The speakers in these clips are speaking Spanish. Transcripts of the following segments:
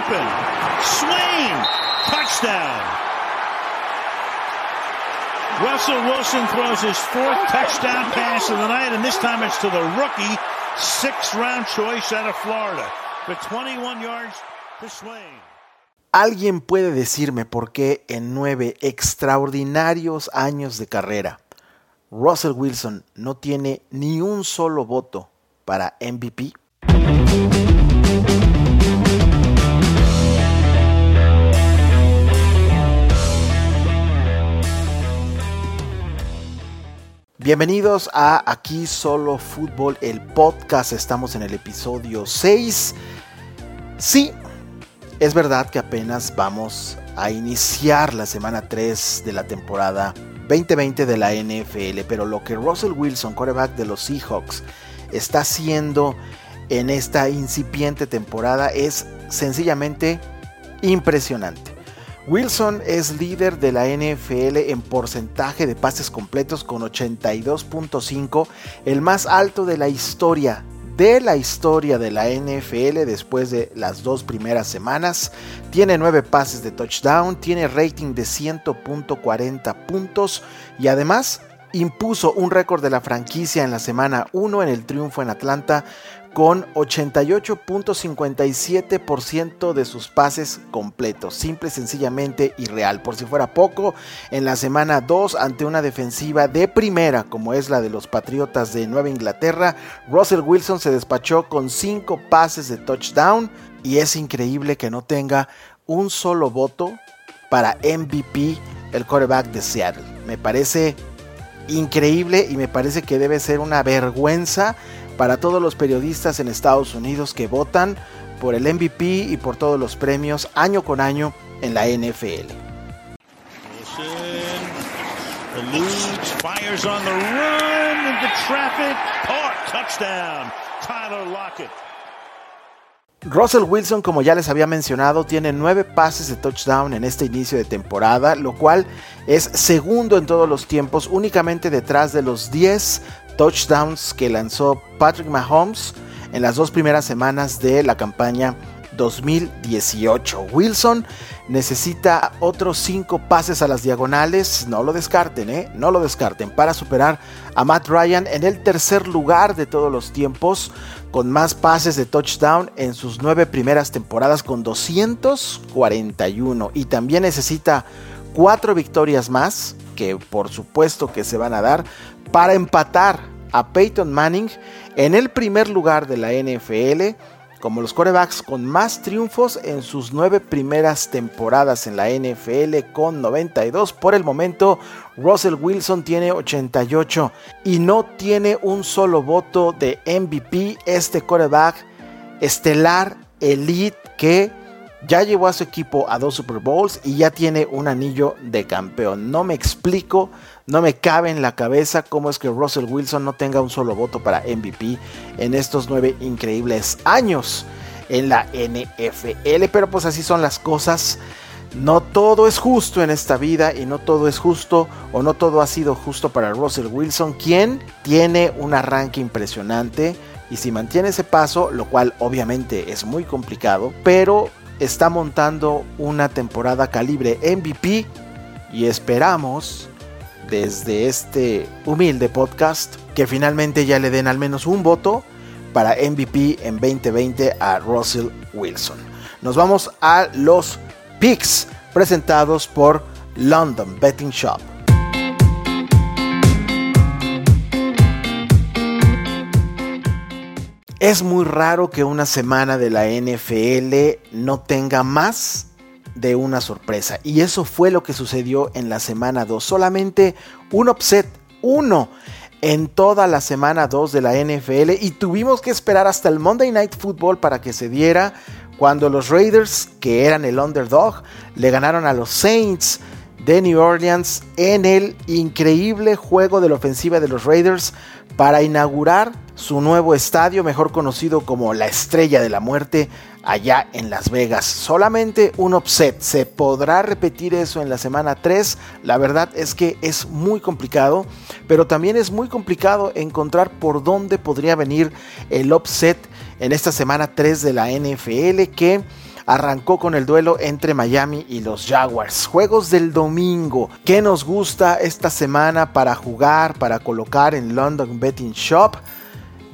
open. Swain. Touchdown. Russell Wilson throws his fourth touchdown pass of the night, and this time it's to the rookie, sixth round choice out of Florida, for 21 yards to Swain. ¿Alguien puede decirme por qué en nueve extraordinarios años de carrera, Russell Wilson no tiene ni un solo voto para MVP? Bienvenidos a Aquí Solo Fútbol, el podcast. Estamos en el episodio 6. Sí, es verdad que apenas vamos a iniciar la semana 3 de la temporada 2020 de la NFL, pero lo que Russell Wilson, quarterback de los Seahawks, está haciendo en esta incipiente temporada es sencillamente impresionante. Wilson es líder de la NFL en porcentaje de pases completos con 82.5, el más alto de la historia de la historia de la NFL después de las dos primeras semanas. Tiene 9 pases de touchdown, tiene rating de 100.40 puntos y además impuso un récord de la franquicia en la semana 1 en el triunfo en Atlanta con 88.57% de sus pases completos, simple, sencillamente irreal. Por si fuera poco, en la semana 2 ante una defensiva de primera como es la de los Patriotas de Nueva Inglaterra, Russell Wilson se despachó con 5 pases de touchdown y es increíble que no tenga un solo voto para MVP el quarterback de Seattle. Me parece increíble y me parece que debe ser una vergüenza para todos los periodistas en Estados Unidos que votan por el MVP y por todos los premios año con año en la NFL. Russell Wilson, como ya les había mencionado, tiene nueve pases de touchdown en este inicio de temporada, lo cual es segundo en todos los tiempos, únicamente detrás de los 10 touchdowns que lanzó Patrick Mahomes en las dos primeras semanas de la campaña 2018. Wilson necesita otros cinco pases a las diagonales, no lo descarten, ¿eh? no lo descarten, para superar a Matt Ryan en el tercer lugar de todos los tiempos, con más pases de touchdown en sus nueve primeras temporadas con 241. Y también necesita cuatro victorias más, que por supuesto que se van a dar, para empatar a Peyton Manning en el primer lugar de la NFL como los corebacks con más triunfos en sus nueve primeras temporadas en la NFL con 92. Por el momento, Russell Wilson tiene 88 y no tiene un solo voto de MVP. Este coreback estelar, elite, que ya llevó a su equipo a dos Super Bowls y ya tiene un anillo de campeón. No me explico no me cabe en la cabeza cómo es que Russell Wilson no tenga un solo voto para MVP en estos nueve increíbles años en la NFL. Pero pues así son las cosas. No todo es justo en esta vida y no todo es justo o no todo ha sido justo para Russell Wilson, quien tiene un arranque impresionante y si mantiene ese paso, lo cual obviamente es muy complicado, pero está montando una temporada calibre MVP y esperamos desde este humilde podcast que finalmente ya le den al menos un voto para MVP en 2020 a Russell Wilson. Nos vamos a los picks presentados por London Betting Shop. Es muy raro que una semana de la NFL no tenga más de una sorpresa. Y eso fue lo que sucedió en la semana 2. Solamente un upset, uno en toda la semana 2 de la NFL y tuvimos que esperar hasta el Monday Night Football para que se diera cuando los Raiders, que eran el underdog, le ganaron a los Saints de New Orleans en el increíble juego de la ofensiva de los Raiders para inaugurar su nuevo estadio, mejor conocido como la Estrella de la Muerte, allá en Las Vegas. Solamente un upset. ¿Se podrá repetir eso en la semana 3? La verdad es que es muy complicado, pero también es muy complicado encontrar por dónde podría venir el upset en esta semana 3 de la NFL que arrancó con el duelo entre Miami y los Jaguars. Juegos del domingo. ¿Qué nos gusta esta semana para jugar, para colocar en London Betting Shop?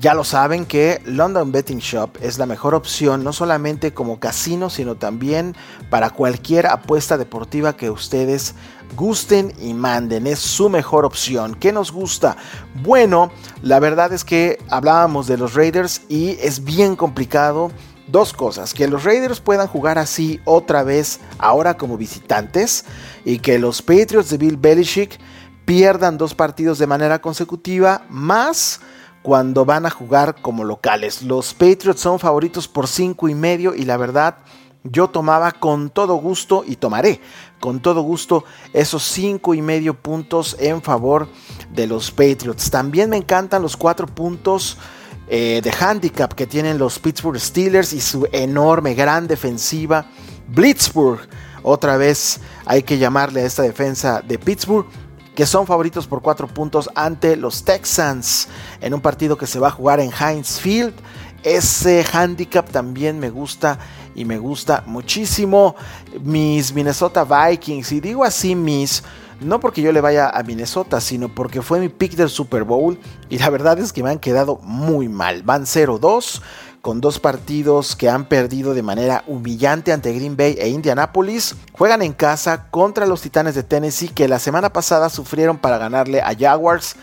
Ya lo saben que London Betting Shop es la mejor opción no solamente como casino, sino también para cualquier apuesta deportiva que ustedes gusten y manden. Es su mejor opción. ¿Qué nos gusta? Bueno, la verdad es que hablábamos de los Raiders y es bien complicado. Dos cosas, que los Raiders puedan jugar así otra vez ahora como visitantes y que los Patriots de Bill Belichick pierdan dos partidos de manera consecutiva más cuando van a jugar como locales. Los Patriots son favoritos por cinco y medio y la verdad yo tomaba con todo gusto y tomaré con todo gusto esos cinco y medio puntos en favor de los Patriots. También me encantan los cuatro puntos eh, de handicap que tienen los Pittsburgh Steelers y su enorme gran defensiva Blitzburg. Otra vez hay que llamarle a esta defensa de Pittsburgh que son favoritos por cuatro puntos ante los Texans en un partido que se va a jugar en Heinz Field. Ese handicap también me gusta y me gusta muchísimo. Mis Minnesota Vikings, y digo así mis, no porque yo le vaya a Minnesota, sino porque fue mi pick del Super Bowl y la verdad es que me han quedado muy mal. Van 0-2 con dos partidos que han perdido de manera humillante ante Green Bay e Indianapolis. Juegan en casa contra los Titanes de Tennessee que la semana pasada sufrieron para ganarle a Jaguars.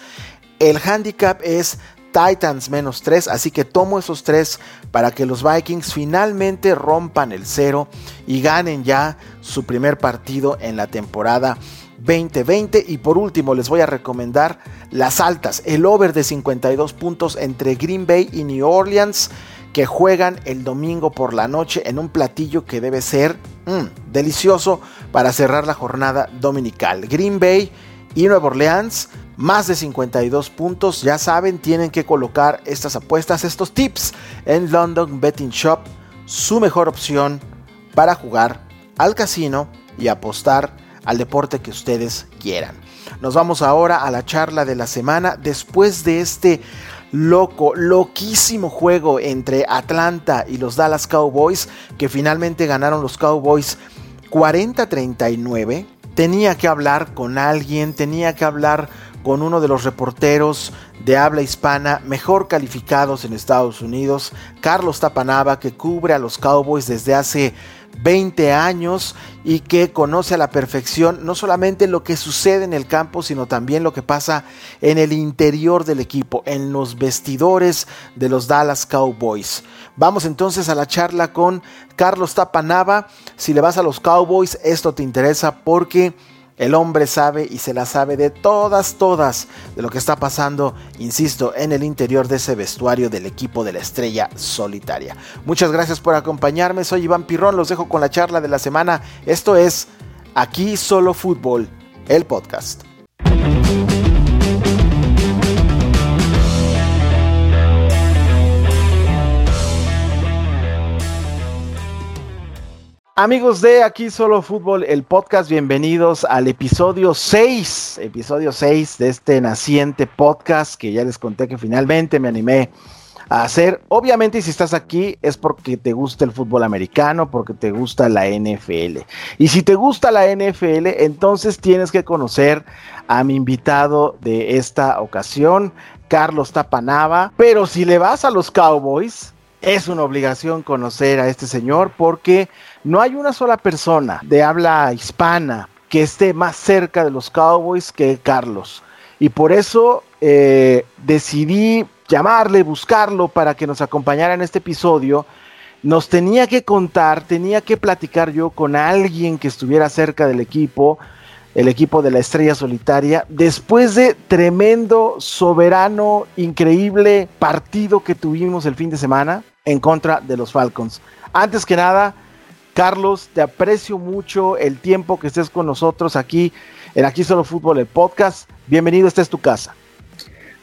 El handicap es Titans menos 3, así que tomo esos tres para que los Vikings finalmente rompan el cero y ganen ya su primer partido en la temporada 2020. Y por último, les voy a recomendar las altas, el over de 52 puntos entre Green Bay y New Orleans que juegan el domingo por la noche en un platillo que debe ser mm, delicioso para cerrar la jornada dominical. Green Bay y Nueva Orleans, más de 52 puntos. Ya saben, tienen que colocar estas apuestas, estos tips en London Betting Shop, su mejor opción para jugar al casino y apostar al deporte que ustedes quieran. Nos vamos ahora a la charla de la semana después de este loco, loquísimo juego entre Atlanta y los Dallas Cowboys, que finalmente ganaron los Cowboys 40-39. Tenía que hablar con alguien, tenía que hablar con uno de los reporteros de habla hispana mejor calificados en Estados Unidos, Carlos Tapanaba, que cubre a los Cowboys desde hace 20 años y que conoce a la perfección no solamente lo que sucede en el campo, sino también lo que pasa en el interior del equipo, en los vestidores de los Dallas Cowboys. Vamos entonces a la charla con Carlos Tapanava. Si le vas a los Cowboys, esto te interesa porque el hombre sabe y se la sabe de todas, todas de lo que está pasando, insisto, en el interior de ese vestuario del equipo de la estrella solitaria. Muchas gracias por acompañarme, soy Iván Pirrón, los dejo con la charla de la semana. Esto es Aquí Solo Fútbol, el podcast. Amigos de Aquí Solo Fútbol, el podcast, bienvenidos al episodio 6, episodio 6 de este naciente podcast que ya les conté que finalmente me animé a hacer. Obviamente si estás aquí es porque te gusta el fútbol americano, porque te gusta la NFL. Y si te gusta la NFL, entonces tienes que conocer a mi invitado de esta ocasión, Carlos Tapanava. Pero si le vas a los Cowboys, es una obligación conocer a este señor porque no hay una sola persona de habla hispana que esté más cerca de los Cowboys que Carlos. Y por eso eh, decidí llamarle, buscarlo para que nos acompañara en este episodio. Nos tenía que contar, tenía que platicar yo con alguien que estuviera cerca del equipo, el equipo de la estrella solitaria, después de tremendo, soberano, increíble partido que tuvimos el fin de semana en contra de los Falcons. Antes que nada, Carlos, te aprecio mucho el tiempo que estés con nosotros aquí en Aquí Solo Fútbol, el podcast. Bienvenido, esta es tu casa.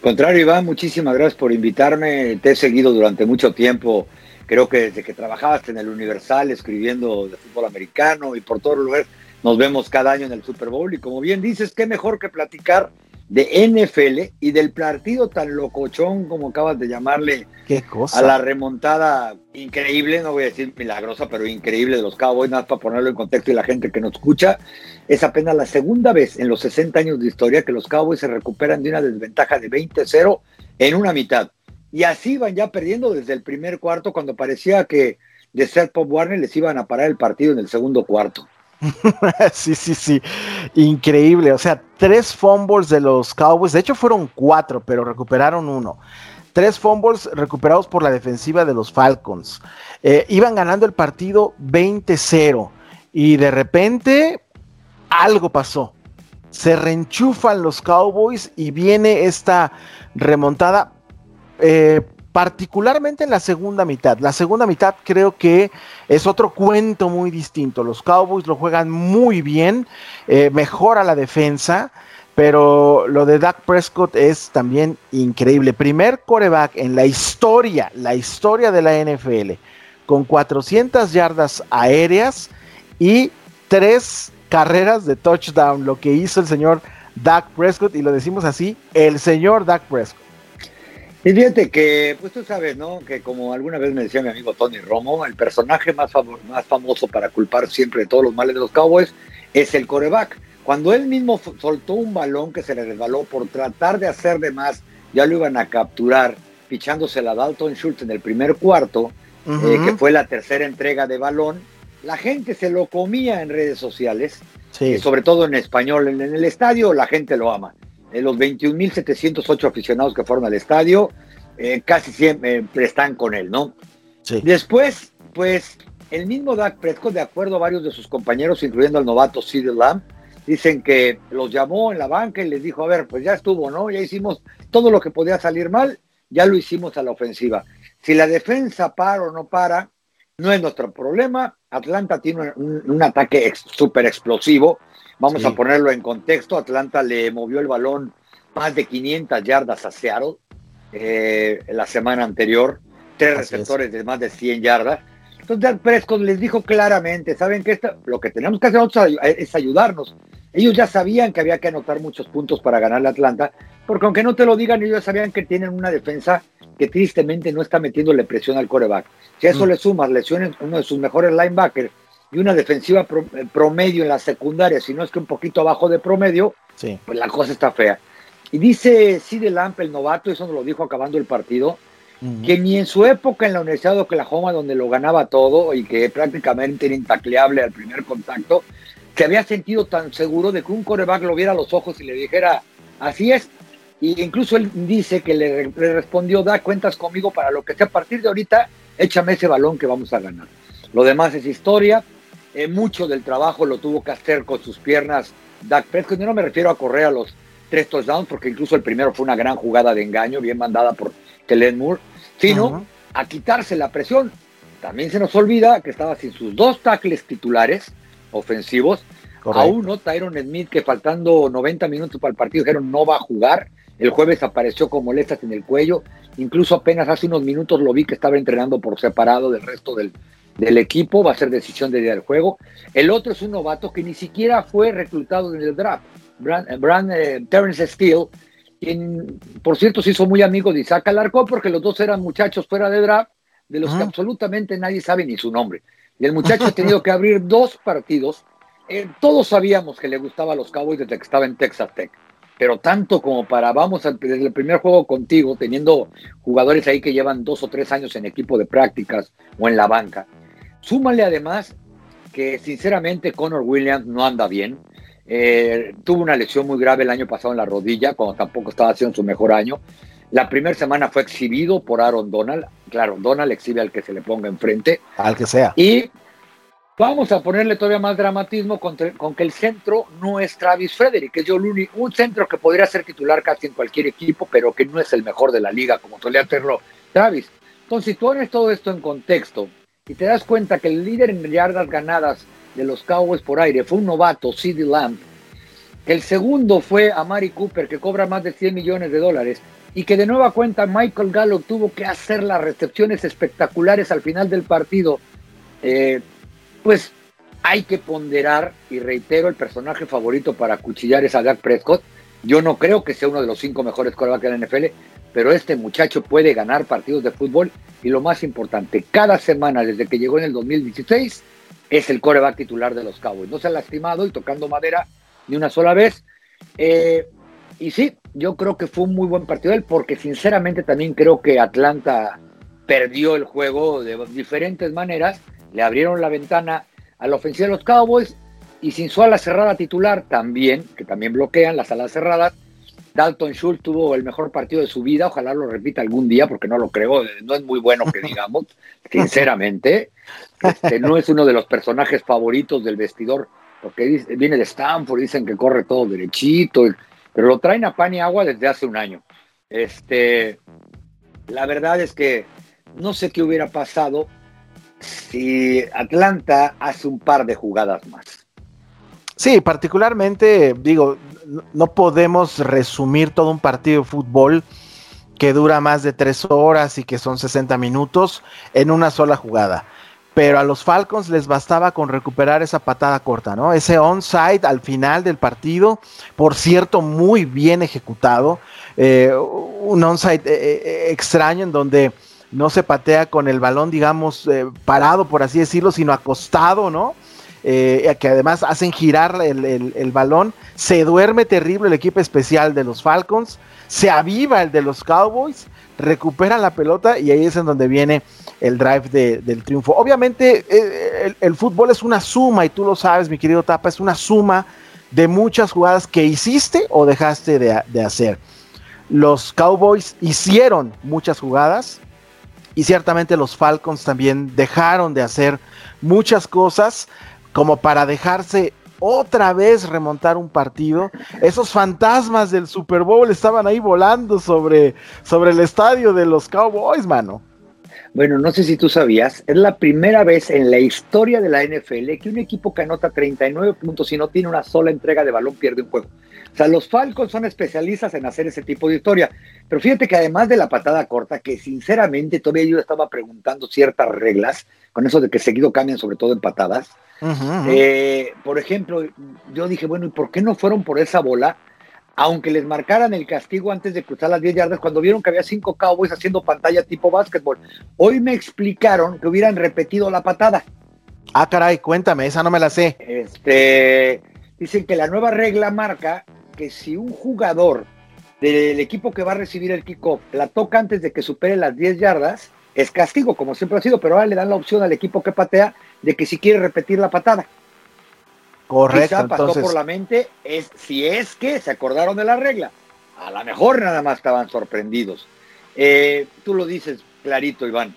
Contrario, Iván, muchísimas gracias por invitarme. Te he seguido durante mucho tiempo, creo que desde que trabajabas en el Universal escribiendo de fútbol americano y por todo lugar nos vemos cada año en el Super Bowl. Y como bien dices, qué mejor que platicar de NFL y del partido tan locochón como acabas de llamarle Qué cosa. a la remontada increíble, no voy a decir milagrosa, pero increíble de los Cowboys, nada para ponerlo en contexto y la gente que nos escucha, es apenas la segunda vez en los 60 años de historia que los Cowboys se recuperan de una desventaja de 20-0 en una mitad. Y así van ya perdiendo desde el primer cuarto cuando parecía que de ser Pop Warner les iban a parar el partido en el segundo cuarto. sí, sí, sí. Increíble. O sea, tres fumbles de los Cowboys. De hecho, fueron cuatro, pero recuperaron uno. Tres fumbles recuperados por la defensiva de los Falcons. Eh, iban ganando el partido 20-0. Y de repente, algo pasó. Se reenchufan los Cowboys y viene esta remontada. Eh, particularmente en la segunda mitad. La segunda mitad creo que es otro cuento muy distinto. Los Cowboys lo juegan muy bien, eh, mejora la defensa, pero lo de Dak Prescott es también increíble. Primer coreback en la historia, la historia de la NFL, con 400 yardas aéreas y tres carreras de touchdown, lo que hizo el señor Dak Prescott, y lo decimos así, el señor Dak Prescott. Y fíjate que, pues tú sabes, ¿no? Que como alguna vez me decía mi amigo Tony Romo, el personaje más, más famoso para culpar siempre de todos los males de los Cowboys es el coreback. Cuando él mismo soltó un balón que se le resbaló por tratar de hacer de más, ya lo iban a capturar, pichándose a Dalton Schultz en el primer cuarto, uh -huh. eh, que fue la tercera entrega de balón, la gente se lo comía en redes sociales, sí. eh, sobre todo en español. En, en, el estadio la gente lo ama. Eh, los 21.708 aficionados que fueron al estadio eh, casi siempre están con él, ¿no? Sí. Después, pues, el mismo Dak Prescott, de acuerdo a varios de sus compañeros, incluyendo al novato Sid Lamb, dicen que los llamó en la banca y les dijo, a ver, pues ya estuvo, ¿no? Ya hicimos todo lo que podía salir mal, ya lo hicimos a la ofensiva. Si la defensa para o no para, no es nuestro problema. Atlanta tiene un, un ataque súper explosivo. Vamos sí. a ponerlo en contexto. Atlanta le movió el balón más de 500 yardas a Seattle eh, la semana anterior. Tres Así receptores es. de más de 100 yardas. Entonces, Prescott les dijo claramente, ¿saben qué? Lo que tenemos que hacer nosotros es ayudarnos. Ellos ya sabían que había que anotar muchos puntos para ganar la Atlanta, porque aunque no te lo digan, ellos sabían que tienen una defensa que tristemente no está metiéndole presión al coreback. Si a eso mm. le sumas lesiones, uno de sus mejores linebackers y una defensiva eh, promedio en la secundaria, si no es que un poquito abajo de promedio, sí. pues la cosa está fea. Y dice Sid Lamp, el novato, eso nos lo dijo acabando el partido, uh -huh. que ni en su época en la Universidad de Oklahoma, donde lo ganaba todo y que prácticamente era intacleable al primer contacto, se había sentido tan seguro de que un coreback lo viera a los ojos y le dijera, así es. Y incluso él dice que le, le respondió, da cuentas conmigo para lo que sea a partir de ahorita, échame ese balón que vamos a ganar. Lo demás es historia. Eh, mucho del trabajo lo tuvo que hacer con sus piernas Dak Prescott. Yo no me refiero a correr a los tres touchdowns, porque incluso el primero fue una gran jugada de engaño, bien mandada por Kellen Moore, sino uh -huh. a quitarse la presión. También se nos olvida que estaba sin sus dos tackles titulares ofensivos. Correcto. A uno, Tyron Smith, que faltando 90 minutos para el partido, dijeron no va a jugar. El jueves apareció con molestias en el cuello. Incluso apenas hace unos minutos lo vi que estaba entrenando por separado del resto del, del equipo. Va a ser decisión de día del juego. El otro es un novato que ni siquiera fue reclutado en el draft. Brand, Brand eh, Terrence Steele, quien por cierto se hizo muy amigo de Isaac Alarcón porque los dos eran muchachos fuera de draft, de los uh -huh. que absolutamente nadie sabe ni su nombre. Y el muchacho ha tenido que abrir dos partidos. Eh, todos sabíamos que le gustaba a los Cowboys desde que estaba en Texas Tech, pero tanto como para vamos a, desde el primer juego contigo, teniendo jugadores ahí que llevan dos o tres años en equipo de prácticas o en la banca. Súmale además que sinceramente Connor Williams no anda bien. Eh, tuvo una lesión muy grave el año pasado en la rodilla, cuando tampoco estaba haciendo su mejor año. La primera semana fue exhibido por Aaron Donald. Claro, Donald exhibe al que se le ponga enfrente. Al que sea. Y vamos a ponerle todavía más dramatismo con, con que el centro no es Travis Frederick, que es Yoluni, un centro que podría ser titular casi en cualquier equipo, pero que no es el mejor de la liga, como solía hacerlo Travis. Entonces, si tú pones todo esto en contexto y te das cuenta que el líder en yardas ganadas de los Cowboys por aire fue un novato, CD Lamb, que el segundo fue a Mari Cooper, que cobra más de 100 millones de dólares, y que de nueva cuenta Michael Gallup tuvo que hacer las recepciones espectaculares al final del partido, eh, pues hay que ponderar, y reitero, el personaje favorito para cuchillar es a Dak Prescott, Yo no creo que sea uno de los cinco mejores corebacks de la NFL, pero este muchacho puede ganar partidos de fútbol y lo más importante, cada semana desde que llegó en el 2016 es el coreback titular de los Cowboys. No se ha lastimado y tocando madera ni una sola vez. Eh, y sí, yo creo que fue un muy buen partido él, porque sinceramente también creo que Atlanta perdió el juego de diferentes maneras. Le abrieron la ventana a la ofensiva de los Cowboys y sin su ala cerrada titular también, que también bloquean las alas cerradas. Dalton Schultz tuvo el mejor partido de su vida, ojalá lo repita algún día porque no lo creo, no es muy bueno que digamos, sinceramente. Este, no es uno de los personajes favoritos del vestidor, porque viene de Stanford, dicen que corre todo derechito, pero lo traen a pan y agua desde hace un año. Este, la verdad es que no sé qué hubiera pasado si Atlanta hace un par de jugadas más. Sí, particularmente, digo, no podemos resumir todo un partido de fútbol que dura más de tres horas y que son 60 minutos en una sola jugada. Pero a los Falcons les bastaba con recuperar esa patada corta, ¿no? Ese onside al final del partido, por cierto, muy bien ejecutado. Eh, un onside eh, eh, extraño en donde no se patea con el balón, digamos, parado, por así decirlo, sino acostado, ¿no? Eh, que además hacen girar el, balón. Se duerme terrible el equipo especial de los Falcons. Se aviva el de los Cowboys. Recupera la pelota y ahí es en donde viene el drive del triunfo. Obviamente eh, el, fútbol es una suma y tú lo sabes, mi querido Tapa, es una suma de muchas jugadas que hiciste o dejaste de, de hacer. Los Cowboys hicieron muchas jugadas y ciertamente los Falcons también dejaron de hacer muchas cosas como para dejarse otra vez remontar un partido. Esos fantasmas del Super Bowl estaban ahí volando sobre, sobre el estadio de los Cowboys, mano. Bueno, no sé si tú sabías, es la primera vez en la historia de la NFL que un equipo que anota 39 puntos y no tiene una sola entrega de balón pierde un juego. O sea, los Falcons son especialistas en hacer ese tipo de historia. Pero fíjate que además de la patada corta, que sinceramente todavía yo estaba preguntando ciertas reglas, con eso de que seguido cambian sobre todo en patadas, eh, por ejemplo, yo dije, bueno, ¿y por qué no fueron por esa bola? Aunque les marcaran el castigo antes de cruzar las 10 yardas, cuando vieron que había cinco Cowboys haciendo pantalla tipo básquetbol. Hoy me explicaron que hubieran repetido la patada. Ah, caray, cuéntame, esa no me la sé. Este, dicen que la nueva regla marca que si un jugador del equipo que va a recibir el kickoff la toca antes de que supere las 10 yardas, es castigo, como siempre ha sido, pero ahora le dan la opción al equipo que patea de que si quiere repetir la patada. Correcto. Quizá pasó por la mente, es, si es que se acordaron de la regla. A lo mejor nada más estaban sorprendidos. Eh, tú lo dices clarito, Iván.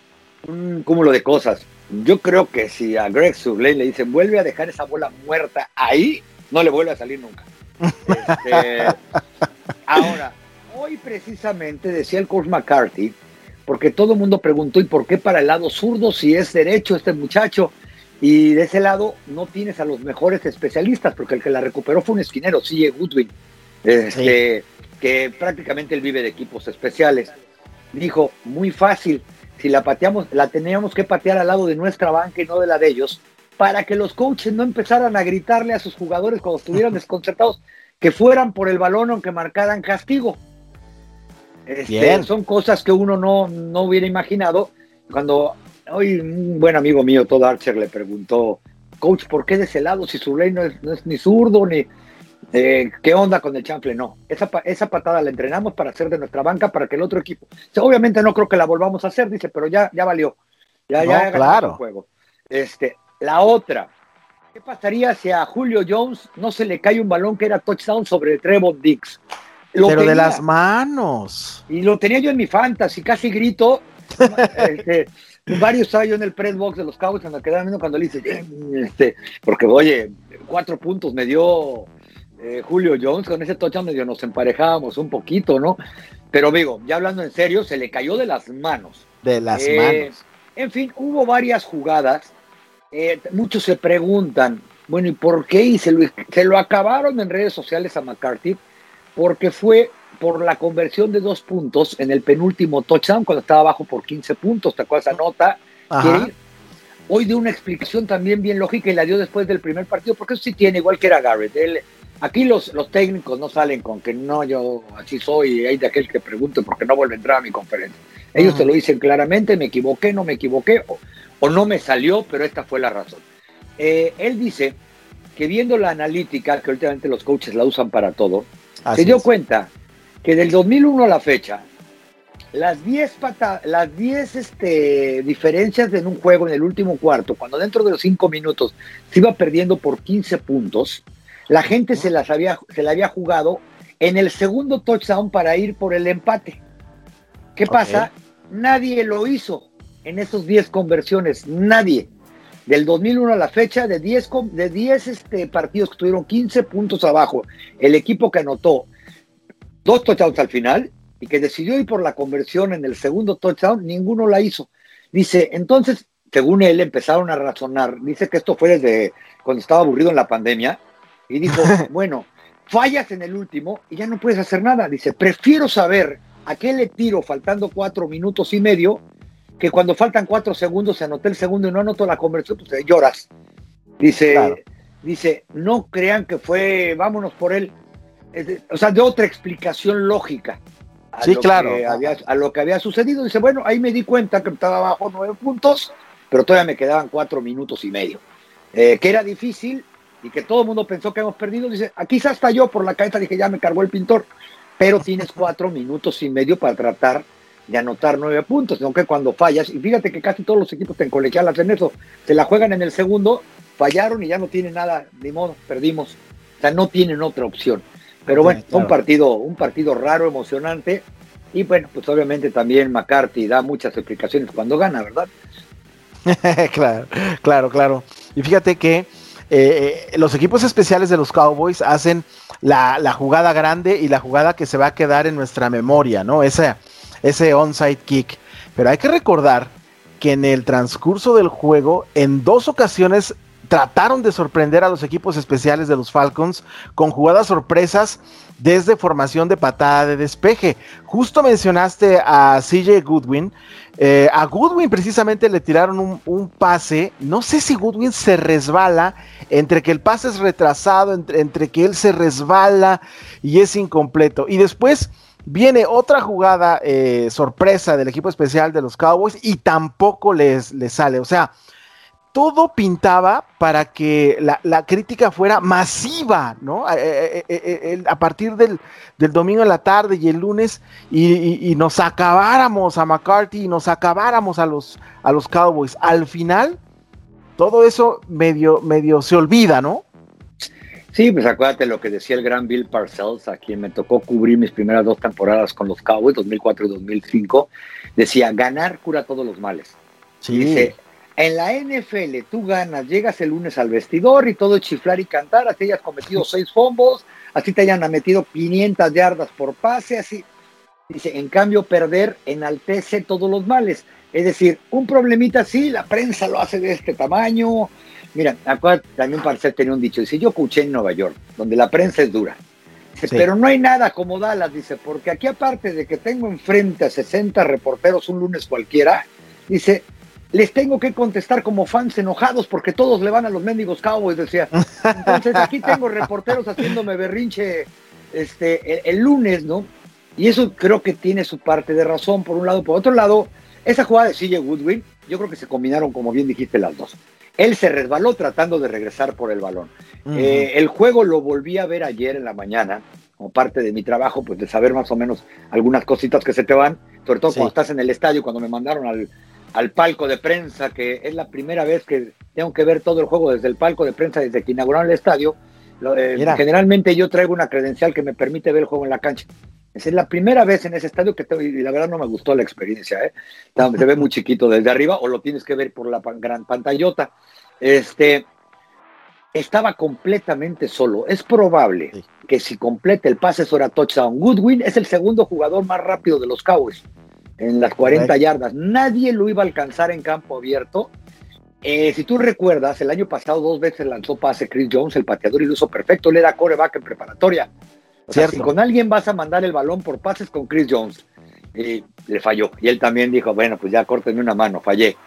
Un cúmulo de cosas. Yo creo que si a Greg Sublane le dicen vuelve a dejar esa bola muerta ahí, no le vuelve a salir nunca. Este, ahora, hoy precisamente decía el coach McCarthy, porque todo el mundo preguntó, ¿y por qué para el lado zurdo si es derecho este muchacho? Y de ese lado no tienes a los mejores especialistas, porque el que la recuperó fue un esquinero, C.J. Goodwin, este, que prácticamente él vive de equipos especiales. Dijo, muy fácil, si la pateamos, la teníamos que patear al lado de nuestra banca y no de la de ellos, para que los coaches no empezaran a gritarle a sus jugadores cuando estuvieran desconcertados, que fueran por el balón aunque marcaran castigo. Este, son cosas que uno no, no hubiera imaginado. Cuando hoy un buen amigo mío, Todd Archer, le preguntó, coach, ¿por qué de ese lado si su no es, no es ni zurdo ni... Eh, ¿Qué onda con el chanfle? No, esa, esa patada la entrenamos para hacer de nuestra banca para que el otro equipo. obviamente no creo que la volvamos a hacer, dice, pero ya, ya valió. Ya, ya claro. el juego. Este, la otra, ¿qué pasaría si a Julio Jones no se le cae un balón que era touchdown sobre Trevor Dix? pero de las manos. Y lo tenía yo en mi fantasy, casi grito. este, varios estaba yo en el press box de los Cowboys cuando quedaban viendo cuando le dice, este, porque oye, cuatro puntos me dio eh, Julio Jones, con ese touchdown medio nos emparejábamos un poquito, ¿no? Pero digo, ya hablando en serio, se le cayó de las manos. De las eh, manos. En fin, hubo varias jugadas. Eh, muchos se preguntan, bueno, ¿y por qué? Y se lo, se lo acabaron en redes sociales a McCarthy porque fue por la conversión de dos puntos en el penúltimo touchdown cuando estaba abajo por 15 puntos, ¿te acuerdas esa nota? Hoy dio una explicación también bien lógica y la dio después del primer partido, porque eso sí tiene, igual que era Garrett. Él aquí los, los técnicos no salen con que no, yo así soy, y hay de aquel que pregunte porque no vuelve a entrar a mi conferencia. Ellos te lo dicen claramente, me equivoqué, no me equivoqué, o, no me salió, pero esta fue la razón. Eh, él dice que viendo la analítica, que últimamente los coaches la usan para todo, se dio cuenta que del 2001 a la fecha, las 10 las 10 este, diferencias en un juego en el último cuarto, cuando dentro de los 5 minutos se iba perdiendo por 15 puntos, la gente se las había, se la había jugado en el segundo touchdown para ir por el empate. ¿Qué pasa? Nadie lo hizo en esos 10 conversiones, nadie. Del 2001 a la fecha, de 10, de 10 este, partidos que tuvieron 15 puntos abajo, el equipo que anotó dos touchdowns al final y que decidió ir por la conversión en el segundo touchdown, ninguno la hizo. Dice, entonces, según él, empezaron a razonar. Dice que esto fue desde cuando estaba aburrido en la pandemia. Y dijo, bueno, fallas en el último y ya no puedes hacer nada. Dice, prefiero saber a qué le tiro faltando cuatro minutos y medio que cuando faltan cuatro segundos se anoté el segundo y no anotó la conversión, pues lloras. Dice, dice, no crean que fue, vámonos por él. o sea, de otra explicación lógica sí, claro. a lo que había sucedido. Dice, bueno, ahí me di cuenta que estaba abajo nueve puntos, pero todavía me quedaban cuatro minutos y medio. Eh, que era difícil y que todo el mundo pensó que hemos perdido. Dice, aquí quizás hasta yo por la cabeza dije, ya me cargó el pintor, pero tienes cuatro minutos y medio para tratar de anotar nueve puntos, aunque cuando fallas, y fíjate que casi todos los equipos en colegial hacen eso, se la juegan en el segundo, fallaron y ya no tienen nada, ni modo, perdimos. O sea, no tienen otra opción. Pero bueno, un partido, un partido raro, emocionante. Y bueno, pues obviamente también McCarthy da muchas explicaciones cuando gana, ¿verdad? claro, claro, claro. Y fíjate que eh, eh, los equipos especiales de los Cowboys hacen la, jugada grande y la jugada que se va a quedar en nuestra memoria, ¿no? Ese, ese onside kick. Pero hay que recordar que en el transcurso del juego, en dos ocasiones trataron de sorprender a los equipos especiales de los Falcons con jugadas sorpresas desde formación de patada de despeje. Justo mencionaste a CJ Goodwin. Eh, a Goodwin precisamente le tiraron un, pase. No sé si Goodwin se resbala entre que el pase es retrasado, entre, que él se resbala y es incompleto. Y después viene otra jugada eh, sorpresa del equipo especial de los Cowboys y tampoco les, les sale. O sea, todo pintaba para que la, crítica fuera masiva, ¿no? A, eh, eh, partir del, domingo en la tarde y el lunes y, nos acabáramos a McCarthy y nos acabáramos a los, a los Cowboys. Al final, todo eso medio, medio se olvida, ¿no? Sí, pues acuérdate lo que decía el gran Bill Parcells, a quien me tocó cubrir mis primeras dos temporadas con los Cowboys, 2004 y 2005. Decía, ganar cura todos los males. Sí. Dice, en la NFL tú ganas, llegas el lunes al vestidor y todo es chiflar y cantar, así hayas cometido seis fombos, así te hayan metido 500 yardas por pase, así. Dice, en cambio perder enaltece todos los males. Es decir, un problemita sí, la prensa lo hace de este tamaño. Mira, acuérdate, también ser tenía un dicho, dice, yo escuché en Nueva York, donde la prensa es dura. Pero no hay nada como Dallas, dice, porque aquí aparte de que tengo enfrente a 60 reporteros un lunes cualquiera, dice, les tengo que contestar como fans enojados porque todos le van a los mendigos Cowboys, decía. Entonces aquí tengo reporteros haciéndome berrinche este, el, lunes, ¿no? Y eso creo que tiene su parte de razón, por un lado. Por otro lado, esa jugada de CJ Woodwin, yo creo que se combinaron, como bien dijiste, las dos. Él se resbaló tratando de regresar por el balón. Eh, el juego lo volví a ver ayer en la mañana, como parte de mi trabajo, pues de saber más o menos algunas cositas que se te van, sobre todo cuando estás en el estadio, cuando me mandaron al, al palco de prensa, que es la primera vez que tengo que ver todo el juego desde el palco de prensa, desde que inauguraron el estadio. Eh, generalmente yo traigo una credencial que me permite ver el juego en la cancha. Es la primera vez en ese estadio que y la verdad no me gustó la experiencia, ¿eh? Se ve muy chiquito desde arriba o lo tienes que ver por la gran pantallota. Este, estaba completamente solo. Es probable que si completa el pase sobre touchdown, Goodwin es el segundo jugador más rápido de los Cowboys en las 40 yardas. Nadie lo iba a alcanzar en campo abierto. Eh, si tú recuerdas, el año pasado dos veces lanzó pase Chris Jones, el pateador, y lo hizo perfecto. Le da coreback en preparatoria. O sea, si con alguien vas a mandar el balón por pases con Chris Jones, y le falló. Y él también dijo, bueno, pues ya córtenme una mano, fallé.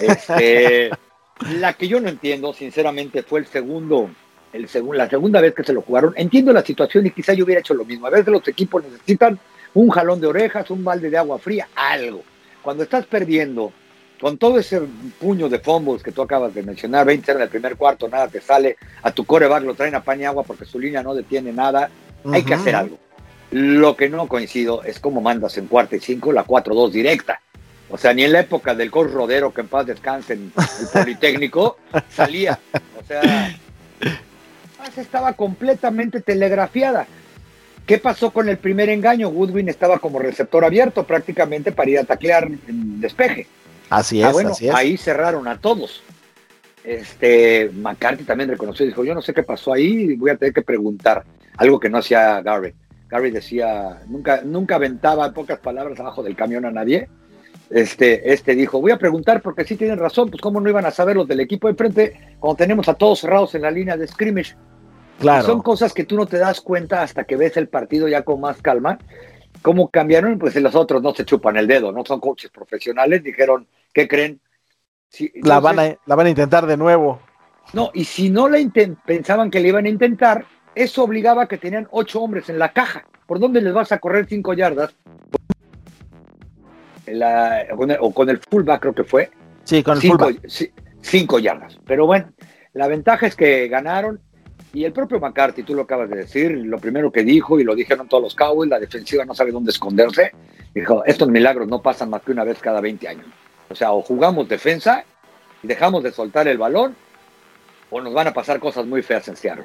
Este, la que yo no entiendo, sinceramente, fue el segundo, el la segunda vez que se lo jugaron. Entiendo la situación y quizá yo hubiera hecho lo mismo. A veces los equipos necesitan un jalón de orejas, un balde de agua fría, algo. Cuando estás perdiendo con todo ese puño de fumbles que tú acabas de mencionar, 20 en el primer cuarto, nada te sale, a tu coreback lo traen a pan y agua porque su línea no detiene nada, hay que hacer algo. Lo que no coincido es cómo mandas en cuarta y cinco la 4-2 directa. O sea, ni en la época del coach Rodero, que en paz descanse en el Politécnico, salía. O sea, estaba completamente telegrafiada. ¿Qué pasó con el primer engaño? Woodwin estaba como receptor abierto prácticamente para ir a taclear en despeje. Así ah, es, Ahí cerraron a todos. Este, McCarthy también reconoció, dijo, yo no sé qué pasó ahí, voy a tener que preguntar. Algo que no hacía Gary. Gary decía, nunca, nunca aventaba en pocas palabras abajo del camión a nadie. Este, este dijo, voy a preguntar porque sí tienen razón, pues cómo no iban a saber los del equipo de frente cuando tenemos a todos cerrados en la línea de scrimmage. Claro. son cosas que tú no te das cuenta hasta que ves el partido ya con más calma. ¿Cómo cambiaron? Pues los otros no se chupan el dedo, no son coaches profesionales, dijeron, ¿qué creen? La, van a, la van a intentar de nuevo. No, y si no la pensaban que le iban a intentar, eso obligaba a que tenían ocho hombres en la caja. ¿Por dónde les vas a correr cinco yardas? o con el fullback creo que fue. Sí, con el cinco, fullback. Cinco yardas. Pero bueno, la ventaja es que ganaron y el propio McCarthy, tú lo acabas de decir, lo primero que dijo, y lo dijeron todos los Cowboys, la defensiva no sabe dónde esconderse. Dijo, estos milagros no pasan más que una vez cada 20 años. O sea, o jugamos defensa y dejamos de soltar el balón, o nos van a pasar cosas muy feas en Seattle.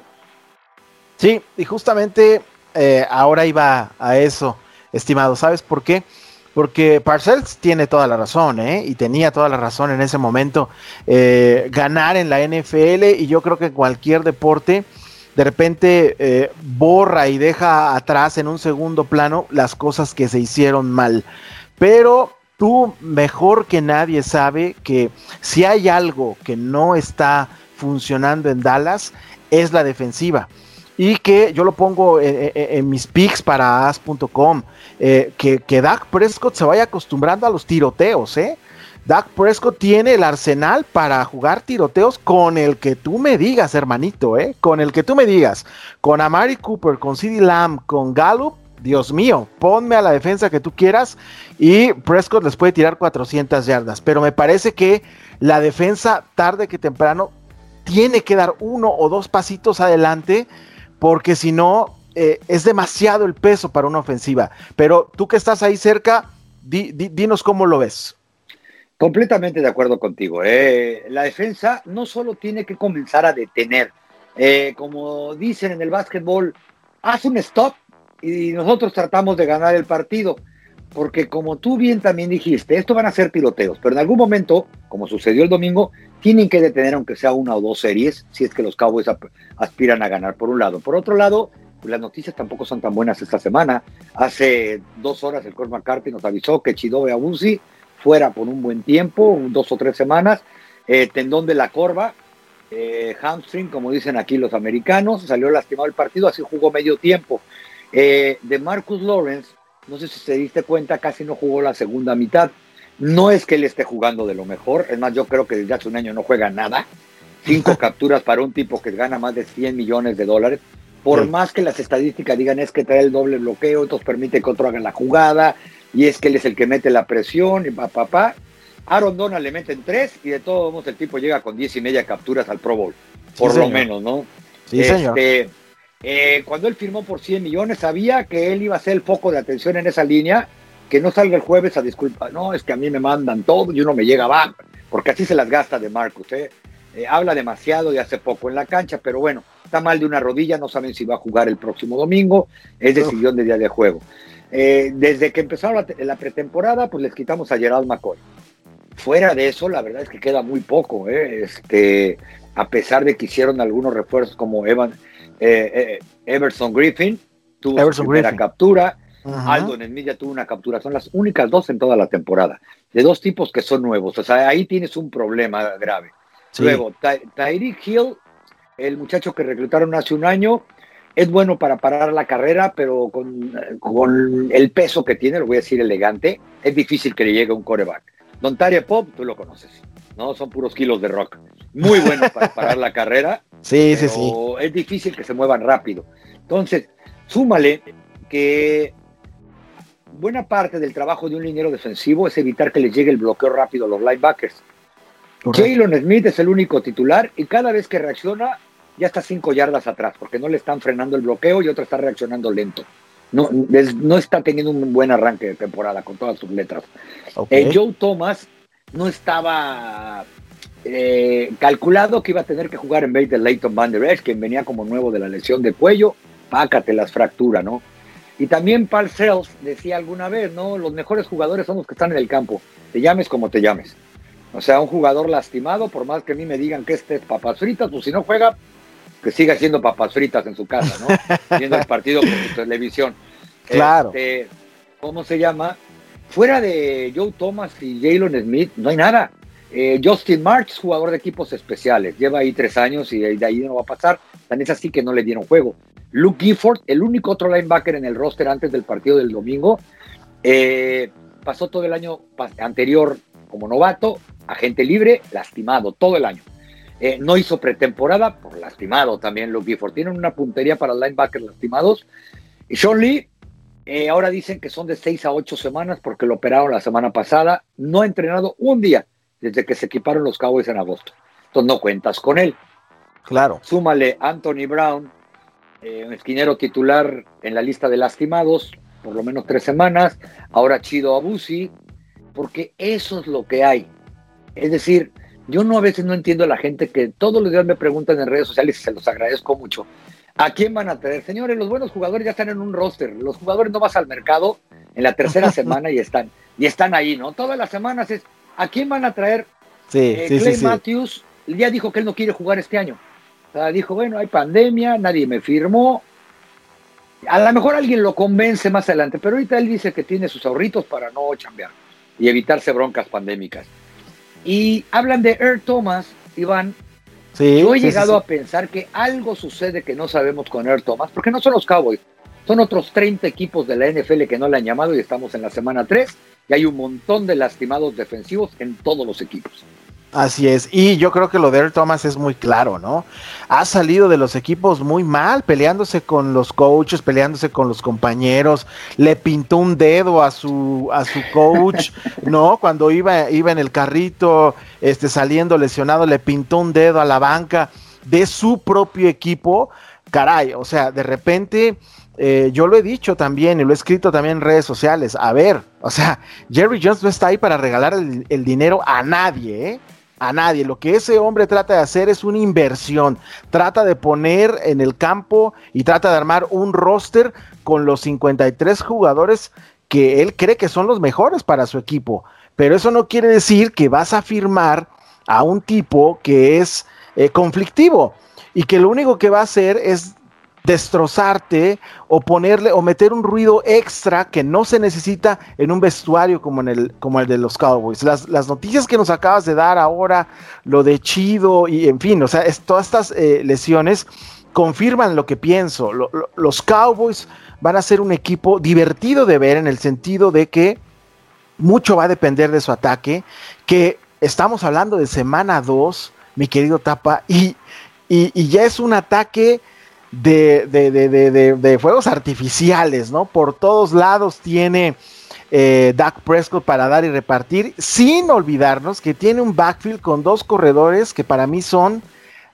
Sí, y justamente eh, ahora iba a eso, estimado. ¿Sabes por qué? porque Parcells tiene toda la razón, ¿eh? Y tenía toda la razón en ese momento. Eh, ganar en la NFL y yo creo que cualquier deporte de repente eh, borra y deja atrás en un segundo plano las cosas que se hicieron mal. Pero tú mejor que nadie sabe que si hay algo que no está funcionando en Dallas es la defensiva y que yo lo pongo en, mis picks para as.com, eh, que, que Dak Prescott se vaya acostumbrando a los tiroteos, ¿eh? Dak Prescott tiene el arsenal para jugar tiroteos con el que tú me digas, hermanito, ¿eh? Con el que tú me digas. Con Amari Cooper, con CeeDee Lamb, con Gallup, Dios mío, ponme a la defensa que tú quieras y Prescott les puede tirar 400 yardas. Pero me parece que la defensa, tarde que temprano, tiene que dar uno o dos pasitos adelante porque si no, eh, es demasiado el peso para una ofensiva. Pero tú que estás ahí cerca, dinos cómo lo ves. Completamente de acuerdo contigo. Eh. La defensa no solo tiene que comenzar a detener, eh, como dicen en el básquetbol, haz un stop y nosotros tratamos de ganar el partido. Porque como tú bien también dijiste, esto van a ser tiroteos, pero en algún momento, como sucedió el domingo, tienen que detener aunque sea una o dos series si es que los Cowboys aspiran a ganar por un lado. Por otro lado, pues, las noticias tampoco son tan buenas esta semana. Hace dos horas el Coach McCarthy nos avisó que Chidobe Abusi fuera por un buen tiempo, dos o tres semanas, eh, tendón de la corva, eh, hamstring, como dicen aquí los americanos, salió lastimado el partido, así jugó medio tiempo. Eh, de Marcus Lawrence, no sé si se diste cuenta, casi no jugó la segunda mitad. No es que él esté jugando de lo mejor, es más, yo creo que desde hace un año no juega nada. Cinco capturas para un tipo que gana más de 100 millones de dólares. Por más que las estadísticas digan es que trae el doble bloqueo, entonces permite que otro haga la jugada, y es que él es el que mete la presión, y papá. Pa, Aaron Donald le meten tres, y de todos modos el tipo llega con diez y media capturas al Pro Bowl. Por lo menos, ¿no? Sí, señor. Eh, cuando él firmó por 100 millones, sabía que él iba a ser el foco de atención en esa línea que no salga el jueves a disculpar, no, es que a mí me mandan todo y uno me llega abajo, porque así se las gasta de Marcus. ¿eh? ¿eh? habla demasiado y hace poco en la cancha, pero bueno, está mal de una rodilla, no saben si va a jugar el próximo domingo, es decisión de día de juego. Eh, desde que empezaron la, pretemporada, pues les quitamos a Gerald McCoy. Fuera de eso, la verdad es que queda muy poco, ¿eh? este, a pesar de que hicieron algunos refuerzos como Evan, Everson Griffin, tuvo su primera captura, Aldo en el media tuvo una captura. Son las únicas dos en toda la temporada. De dos tipos que son nuevos. O sea, ahí tienes un problema grave. Luego, Tyreek Hill, el muchacho que reclutaron hace un año, es bueno para parar la carrera, pero con, con, el peso que tiene, lo voy a decir elegante, es difícil que le llegue un coreback. Don Taria Pop, tú lo conoces, ¿no? Son puros kilos de rock. Muy bueno para parar la carrera. Sí, sí, sí. Es difícil que se muevan rápido. Entonces, súmale que buena parte del trabajo de un liniero defensivo es evitar que les llegue el bloqueo rápido a los linebackers. Jalen Smith es el único titular y cada vez que reacciona ya está cinco yardas atrás porque no le están frenando el bloqueo y otro está reaccionando lento. No, no está teniendo un buen arranque de temporada con todas sus letras. Eh, Joe Thomas no estaba eh, calculado que iba a tener que jugar en vez de Leighton Van Der Esch, quien venía como nuevo de la lesión de cuello, pácate las fracturas, ¿no? Y también Paul Sells decía alguna vez, ¿no? Los mejores jugadores son los que están en el campo, te llames como te llames. O sea, un jugador lastimado, por más que a mí me digan que este es papas fritas, pues si no juega, que siga haciendo papas fritas en su casa, ¿no? Viendo el partido por su televisión. Claro. Este, ¿Cómo se llama? Fuera de Joe Thomas y Jalen Smith, no hay nada. Eh, Justin March, jugador de equipos especiales, lleva ahí tres años y de ahí no va a pasar. Tan es así que no le dieron juego. Luke Gifford, el único otro linebacker en el roster antes del partido del domingo, eh, pasó todo el año anterior como novato, agente libre, lastimado todo el año. Eh, no hizo pretemporada, por lastimado también Luke Gifford. Tienen una puntería para linebackers lastimados. Y Sean Lee, ahora dicen que son de seis a ocho semanas porque lo operaron la semana pasada. No ha entrenado un día desde que se equiparon los Cowboys en agosto. Entonces no cuentas con él. Claro. Súmale Anthony Brown, eh, un esquinero titular en la lista de lastimados, por lo menos tres semanas. Ahora Chido Abusi, porque eso es lo que hay. Es decir, yo no a veces no entiendo a la gente que todos los días me preguntan en redes sociales y se los agradezco mucho. ¿A quién van a traer? Señores, los buenos jugadores ya están en un roster. Los jugadores no vas al mercado en la tercera semana y están, y están ahí, ¿no? Todas las semanas es ¿A quién van a traer? Sí, eh, Clay Matthews ya dijo que él no quiere jugar este año. O sea, dijo, bueno, hay pandemia, nadie me firmó. A lo mejor alguien lo convence más adelante, pero ahorita él dice que tiene sus ahorritos para no chambear y evitarse broncas pandémicas. Y hablan de Earl Thomas, Iván. Sí, Yo he llegado a pensar que algo sucede que no sabemos con Earl Thomas, porque no son los Cowboys, son otros 30 equipos de la NFL que no le han llamado y estamos en la semana 3 y hay un montón de lastimados defensivos en todos los equipos. Así es, y yo creo que lo de Earl Thomas es muy claro, ¿no? Ha salido de los equipos muy mal, peleándose con los coaches, peleándose con los compañeros, le pintó un dedo a su, a su coach, ¿no? Cuando iba, iba en el carrito, este, saliendo lesionado, le pintó un dedo a la banca de su propio equipo. Caray, o sea, de repente eh, yo lo he dicho también y lo he escrito también en redes sociales. A ver, o sea, Jerry Jones no está ahí para regalar el, dinero a nadie, ¿eh? A nadie. Lo que ese hombre trata de hacer es una inversión. Trata de poner en el campo y trata de armar un roster con los 53 jugadores que él cree que son los mejores para su equipo. Pero eso no quiere decir que vas a firmar a un tipo que es eh, conflictivo y que lo único que va a hacer es destrozarte o ponerle o meter un ruido extra que no se necesita en un vestuario como en el como el de los Cowboys. Las, noticias que nos acabas de dar ahora, lo de Chido y en fin, o sea, todas estas eh, lesiones confirman lo que pienso. los Cowboys van a ser un equipo divertido de ver en el sentido de que mucho va a depender de su ataque, que estamos hablando de semana 2, mi querido Tapa, y, y ya es un ataque de, de, de, de, fuegos artificiales, ¿no? Por todos lados tiene eh, Dak Prescott para dar y repartir, sin olvidarnos que tiene un backfield con dos corredores que para mí son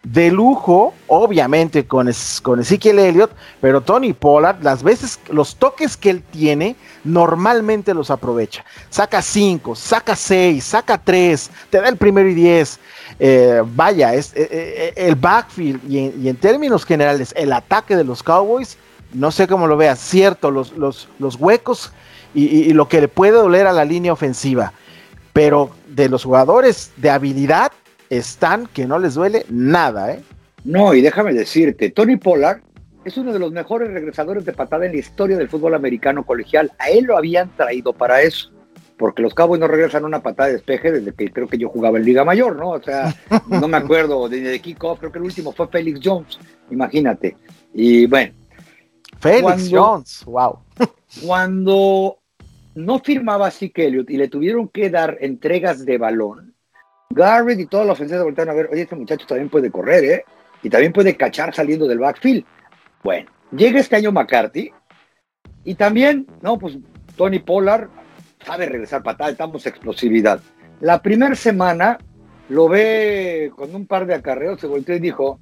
de lujo, obviamente con, con Ezekiel Elliott, pero Tony Pollard, las veces, los toques que él tiene, normalmente los aprovecha. Saca 5, saca 6, saca 3, te da el primero y 10. Eh, vaya, es, eh, eh, el backfield y en, términos generales, el ataque de los Cowboys, no sé cómo lo veas, cierto, los, los, los huecos y, y lo que le puede doler a la línea ofensiva, pero de los jugadores de habilidad, están que no les duele nada, ¿eh? No, y déjame decirte, Tony Pollard es uno de los mejores regresadores de patada en la historia del fútbol americano colegial. A él lo habían traído para eso, porque los Cowboys no regresan una patada de despeje desde que creo que yo jugaba en Liga Mayor, ¿no? O sea, no me acuerdo de, de kickoff, creo que el último fue Félix Jones, imagínate. Y bueno. Félix Jones, wow. cuando no firmaba así Elliott y le tuvieron que dar entregas de balón, Garrett y toda la ofensiva voltearon a ver, oye, este muchacho también puede correr, ¿eh? y también puede cachar saliendo del backfield. Bueno, llega este año McCarthy y también, no, pues Tony Pollard sabe regresar patada, estamos explosividad. La primera semana lo ve con un par de acarreos, se volteó y dijo,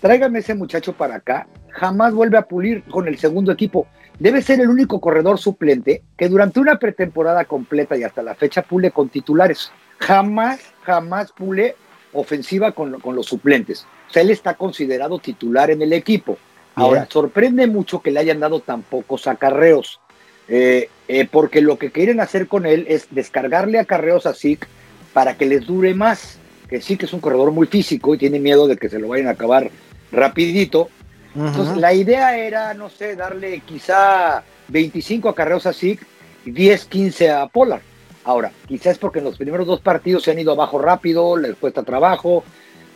tráigame ese muchacho para acá, jamás vuelve a pulir con el segundo equipo. Debe ser el único corredor suplente que durante una pretemporada completa y hasta la fecha pule con titulares. Jamás, jamás pule ofensiva con, los suplentes. O sea, él está considerado titular en el equipo. Ahora, sorprende mucho que le hayan dado tan pocos acarreos, eh, eh, porque lo que quieren hacer con él es descargarle acarreos a Zeke para que les dure más, que que es un corredor muy físico y tiene miedo de que se lo vayan a acabar rapidito. Entonces, la idea era, no sé, darle quizá 25 acarreos a Zeke y 10, 15 a Polar. Ahora, quizás porque en los primeros dos partidos se han ido abajo rápido, les cuesta trabajo,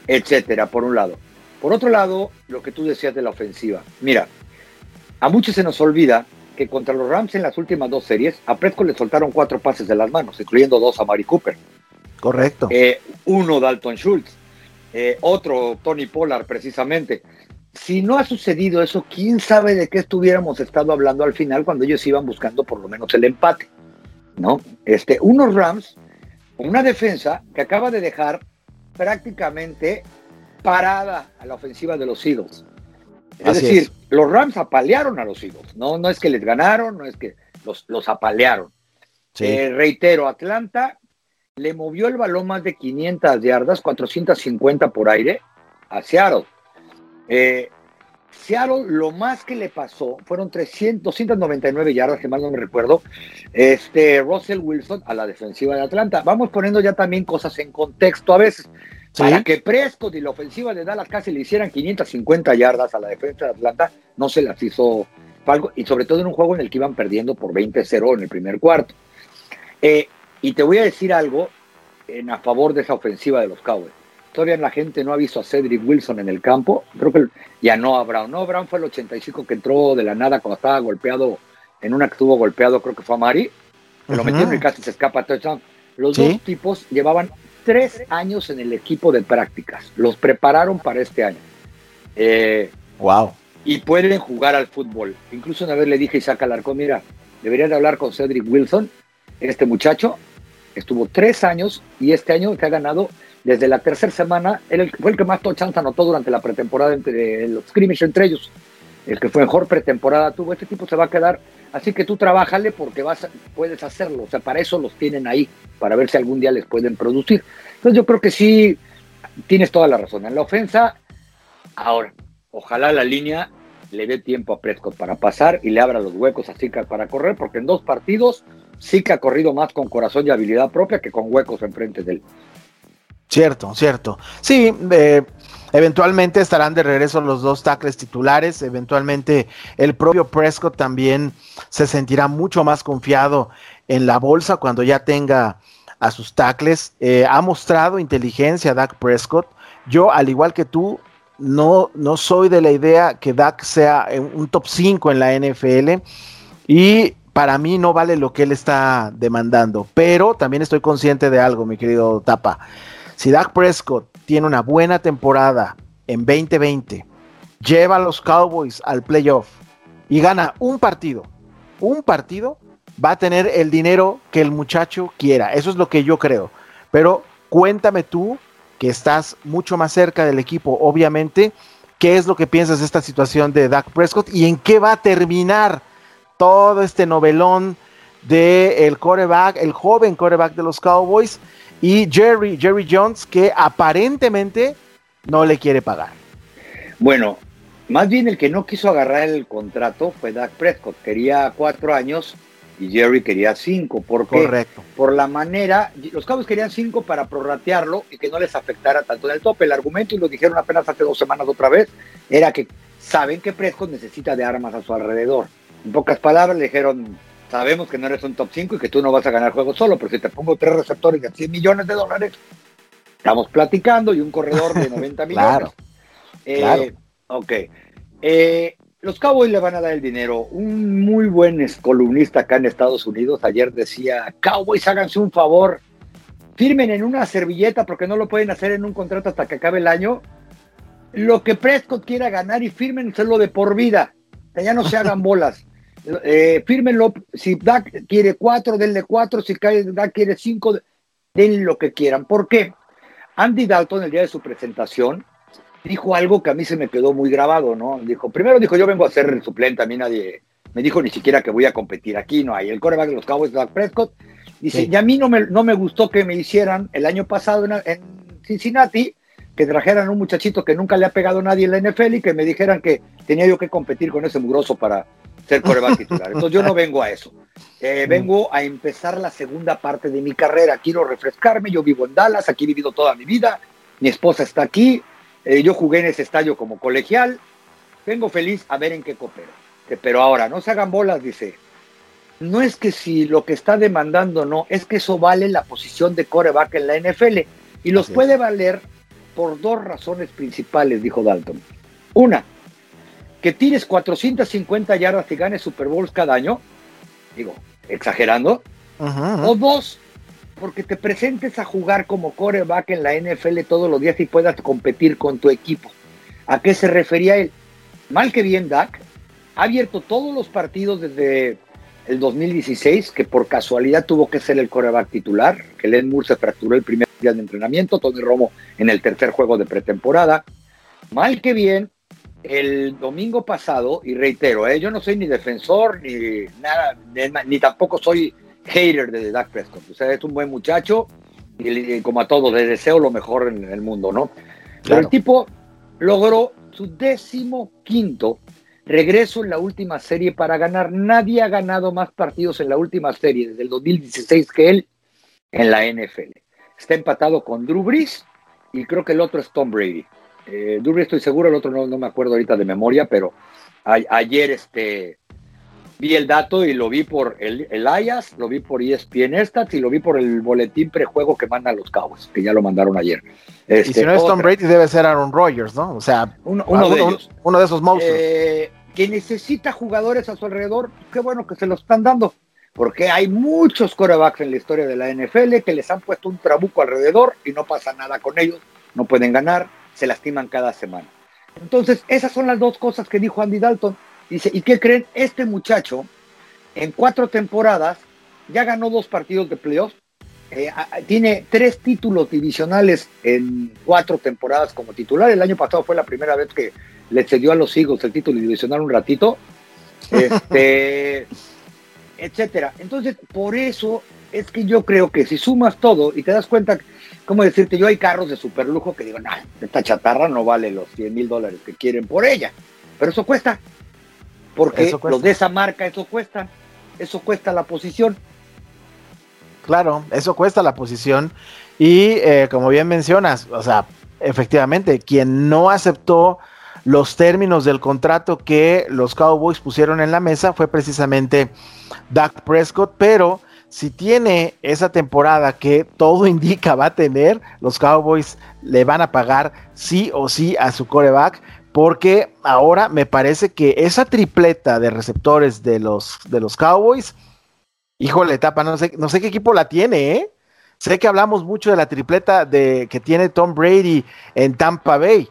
etcétera, por un lado. Por otro lado, lo que tú decías de la ofensiva. Mira, a muchos se nos olvida que contra los Rams en las últimas dos series, a Prescott le soltaron cuatro pases de las manos, incluyendo dos a Mari Cooper. Correcto. Eh, uno Dalton Schultz, eh, otro Tony Pollard precisamente. Si no ha sucedido eso, quién sabe de qué estuviéramos estado hablando al final cuando ellos iban buscando por lo menos el empate. ¿no? Este, unos Rams con una defensa que acaba de dejar prácticamente parada a la ofensiva de los Eagles. Es decir, los Rams apalearon a los Eagles, ¿no? No es que les ganaron, no es que los, los apalearon. Eh, reitero, Atlanta le movió el balón más de 500 yardas, 450 por aire a Seattle. Eh, Seattle lo más que le pasó fueron 300, 299 yardas, que mal no me recuerdo, este Russell Wilson a la defensiva de Atlanta. Vamos poniendo ya también cosas en contexto a veces. Para que Prescott y la ofensiva de Dallas casi le hicieran 550 yardas a la defensa de Atlanta, no se las hizo algo, y sobre todo en un juego en el que iban perdiendo por 20-0 en el primer cuarto. Eh, y te voy a decir algo en a favor de esa ofensiva de los Cowboys. Todavía la gente no ha visto a Cedric Wilson en el campo. Creo que ya no a Brown. No, Brown fue el 85 que entró de la nada cuando estaba golpeado, en una que estuvo golpeado, creo que fue a Mari. lo metieron y casi se escapa touchdown. Los dos tipos llevaban tres años en el equipo de prácticas. Los prepararon para este año. wow. Eh, y pueden jugar al fútbol. Incluso una vez le dije a Isaac Alarcón, mira, deberían de hablar con Cedric Wilson, este muchacho. Estuvo tres años y este año que ha ganado desde la tercera semana, él fue el que más touchdowns anotó durante la pretemporada entre los scrimmage entre ellos. El que fue mejor pretemporada tuvo, este tipo se va a quedar, así que tú trabájale porque vas, puedes hacerlo, o sea, para eso los tienen ahí, para ver si algún día les pueden producir. Entonces yo creo que sí, tienes toda la razón. En la ofensa, ahora, ojalá la línea le dé tiempo a Prescott para pasar y le abra los huecos a Zika para correr, porque en dos partidos que ha corrido más con corazón y habilidad propia que con huecos enfrente de él. Cierto, cierto. Sí, eh, eventualmente estarán de regreso los dos tackles titulares. Eventualmente el propio Prescott también se sentirá mucho más confiado en la bolsa cuando ya tenga a sus tackles. Eh, ha mostrado inteligencia Dak Prescott. Yo, al igual que tú, no, no soy de la idea que Dak sea un top 5 en la NFL. Y para mí no vale lo que él está demandando. Pero también estoy consciente de algo, mi querido Tapa. Si Dak Prescott tiene una buena temporada en 2020, lleva a los Cowboys al playoff y gana un partido, un partido, va a tener el dinero que el muchacho quiera. Eso es lo que yo creo. Pero cuéntame tú, que estás mucho más cerca del equipo, obviamente, qué es lo que piensas de esta situación de Dak Prescott y en qué va a terminar todo este novelón de el coreback, el joven coreback de los Cowboys y Jerry, Jerry Jones, que aparentemente no le quiere pagar. Bueno, más bien el que no quiso agarrar el contrato fue Dak Prescott. Quería cuatro años y Jerry quería cinco. ¿Por Correcto. Por la manera, los cabos querían cinco para prorratearlo y que no les afectara tanto en el tope. El argumento, y lo dijeron apenas hace dos semanas otra vez, era que saben que Prescott necesita de armas a su alrededor. En pocas palabras le dijeron, sabemos que no eres un top 5 y que tú no vas a ganar juegos solo, pero si te pongo tres receptores de 100 millones de dólares, estamos platicando y un corredor de 90 millones. claro, eh, claro. Ok. Eh, los Cowboys le van a dar el dinero. Un muy buen columnista acá en Estados Unidos ayer decía, Cowboys háganse un favor, firmen en una servilleta porque no lo pueden hacer en un contrato hasta que acabe el año. lo que Prescott quiera ganar y fírmenselo de por vida. Ya no se hagan bolas. Eh, fírmenlo. Si Dak quiere cuatro, denle cuatro. Si Dak quiere cinco, denle lo que quieran. ¿Por qué? Andy Dalton, el día de su presentación, dijo algo que a mí se me quedó muy grabado, ¿no? Dijo, primero dijo, yo vengo a ser suplente, a mí nadie me dijo ni siquiera que voy a competir aquí, no hay. El coreback de los Cowboys, Dak Prescott, dice, y a mí no me, no me gustó que me hicieran el año pasado en, en Cincinnati, que trajeran un muchachito que nunca le ha pegado a nadie en la NFL y que me dijeran que tenía yo que competir con ese mugroso para ser coreback titular. Entonces yo no vengo a eso. Eh, mm. vengo a empezar la segunda parte de mi carrera. Quiero refrescarme. Yo vivo en Dallas, aquí he vivido toda mi vida. Mi esposa está aquí. Eh, yo jugué en ese estadio como colegial. Vengo feliz a ver en qué coopero. Pero ahora, no se hagan bolas, dice. No es que si lo que está demandando no, es que eso vale la posición de coreback en la NFL. Y los puede valer por dos razones principales, dijo Dalton. Una, que tires 450 yardas y ganes Super Bowls cada año, digo, exagerando. O dos, porque te presentes a jugar como coreback en la NFL todos los días y puedas competir con tu equipo. ¿A qué se refería él? Mal que bien, Dak ha abierto todos los partidos desde el 2016, que por casualidad tuvo que ser el coreback titular, que Len Moore se fracturó el primer día de entrenamiento, Tony Romo en el tercer juego de pretemporada. Mal que bien, el domingo pasado, y reitero, ¿eh? yo no soy ni defensor ni nada, ni tampoco soy hater de Dak Prescott. O sea, es un buen muchacho y, como a todos, le deseo lo mejor en el mundo, ¿no? Pero el tipo logró su décimo quinto regreso en la última serie para ganar. Nadie ha ganado más partidos en la última serie desde el 2016 que él en la NFL. Está empatado con Drew Brees y creo que el otro es Tom Brady. Eh, estoy seguro, el otro no, no me acuerdo ahorita de memoria, pero ayer este, vi el dato y lo vi por el, el IAS, lo vi por ESPN Stats y lo vi por el boletín prejuego que mandan los Cowboys, que ya lo mandaron ayer. y si no es Tom Brady, debe ser Aaron Rodgers, ¿no? O sea, uno, de, ellos. uno de esos monstruos. Eh, que necesita jugadores a su alrededor, qué bueno que se lo están dando, porque hay muchos corebacks en la historia de la NFL que les han puesto un trabuco alrededor y no pasa nada con ellos, no pueden ganar, se lastiman cada semana. Entonces, esas son las dos cosas que dijo Andy Dalton. Dice, ¿y qué creen? Este muchacho en cuatro temporadas ya ganó dos partidos de playoffs, eh, tiene tres títulos divisionales en cuatro temporadas como titular. El año pasado fue la primera vez que le cedió a los Eagles el título divisional un ratito, este, etcétera. Entonces, por eso es que yo creo que si sumas todo y te das cuenta, como decirte, yo hay carros de super lujo que digo, nah, esta chatarra no vale los 100 mil dólares que quieren por ella, pero eso cuesta, porque los de esa marca, eso cuesta, eso cuesta la posición. Claro, eso cuesta la posición. Y eh, como bien mencionas, o sea, efectivamente, quien no aceptó los términos del contrato que los Cowboys pusieron en la mesa fue precisamente Dak Prescott, pero si tiene esa temporada que todo indica va a tener, los Cowboys le van a pagar sí o sí a su coreback, porque ahora me parece que esa tripleta de receptores de los, de los Cowboys, híjole, tapa, no sé, no sé qué equipo la tiene, ¿eh? Sé que hablamos mucho de la tripleta de, que tiene Tom Brady en Tampa Bay,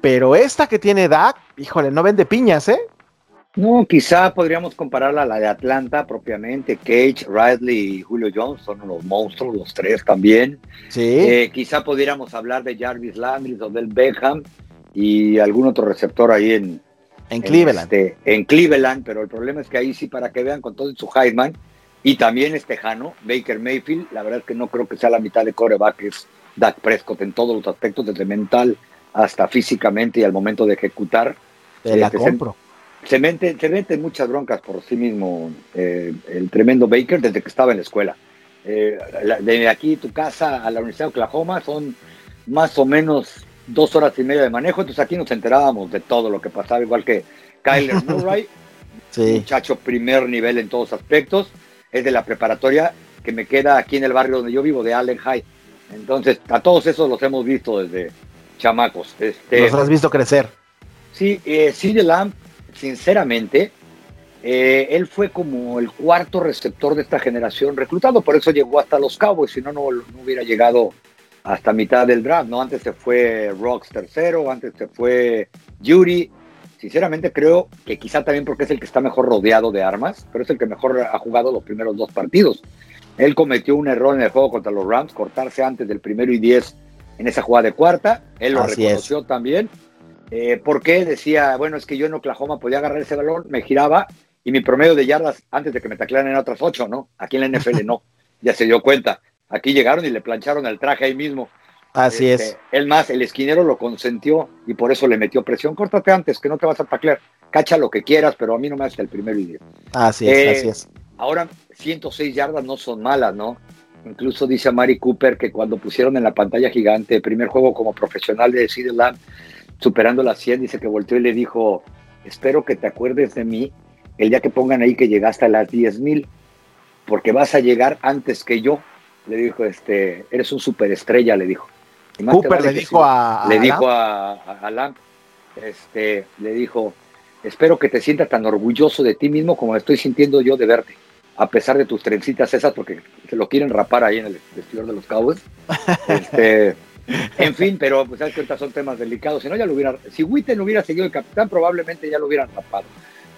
pero esta que tiene Dak, híjole, no vende piñas, ¿eh? No, quizá podríamos compararla a la de Atlanta propiamente. Cage, Riley y Julio Jones son unos monstruos, los tres también. Sí. Eh, quizá pudiéramos hablar de Jarvis Landry o del Beckham y algún otro receptor ahí en, en Cleveland. Este, en Cleveland, pero el problema es que ahí sí, para que vean con todo su Heisman, y también es tejano, Baker Mayfield, la verdad es que no creo que sea la mitad de coreback, es Dak Prescott en todos los aspectos, desde mental hasta físicamente y al momento de ejecutar. Te la este, compro. Se, mete, se mete muchas broncas por sí mismo eh, el tremendo Baker desde que estaba en la escuela. Eh, de aquí tu casa a la Universidad de Oklahoma son más o menos dos horas y media de manejo, entonces aquí nos enterábamos de todo lo que pasaba, igual que Kyler Murray, muchacho primer nivel en todos aspectos, es de la preparatoria que me queda aquí en el barrio donde yo vivo, de Allen High. Entonces, a todos esos los hemos visto desde, chamacos. Este, Los has visto crecer. Sí, eh, Lamb, sinceramente, eh, él fue como el cuarto receptor de esta generación reclutado, por eso llegó hasta los Cowboys, si no, no hubiera llegado hasta mitad del draft, ¿no? Antes se fue Rocks tercero, antes se fue Yuri. Sinceramente creo que quizá también porque es el que está mejor rodeado de armas, pero es el que mejor ha jugado los primeros dos partidos. Él cometió un error en el juego contra los Rams, cortarse antes del primero y diez en esa jugada de cuarta. Él lo reconoció también. Eh, porque decía, bueno, es que yo en Oklahoma podía agarrar ese balón, me giraba y mi promedio de yardas antes de que me taclearan en otras ocho, ¿no? Aquí en la NFL no, ya se dio cuenta. Aquí llegaron y le plancharon el traje ahí mismo. Así es. Este, el más, el esquinero lo consentió y por eso le metió presión. Córtate antes, que no te vas a taclear. Cacha lo que quieras, pero a mí no me hace el primer video. Así es, eh, así es. Ahora, 106 yardas no son malas, ¿no? Incluso dice a Mari Cooper que cuando pusieron en la pantalla gigante el primer juego como profesional de Lamb, superando las 100, dice que volteó y le dijo, espero que te acuerdes de mí el día que pongan ahí que llegaste a las 10 mil, porque vas a llegar antes que yo. Le dijo, este, eres un superestrella, le dijo. Cooper le dijo a, Le dijo a, a, este, le dijo, espero que te sientas tan orgulloso de ti mismo como estoy sintiendo yo de verte, a pesar de tus trencitas esas, porque se lo quieren rapar ahí en el vestidor de los Cowboys. Este, en fin, pero pues sabes que ahorita son temas delicados. Si no, ya lo hubiera, si Witten hubiera seguido el capitán, probablemente ya lo hubieran rapado.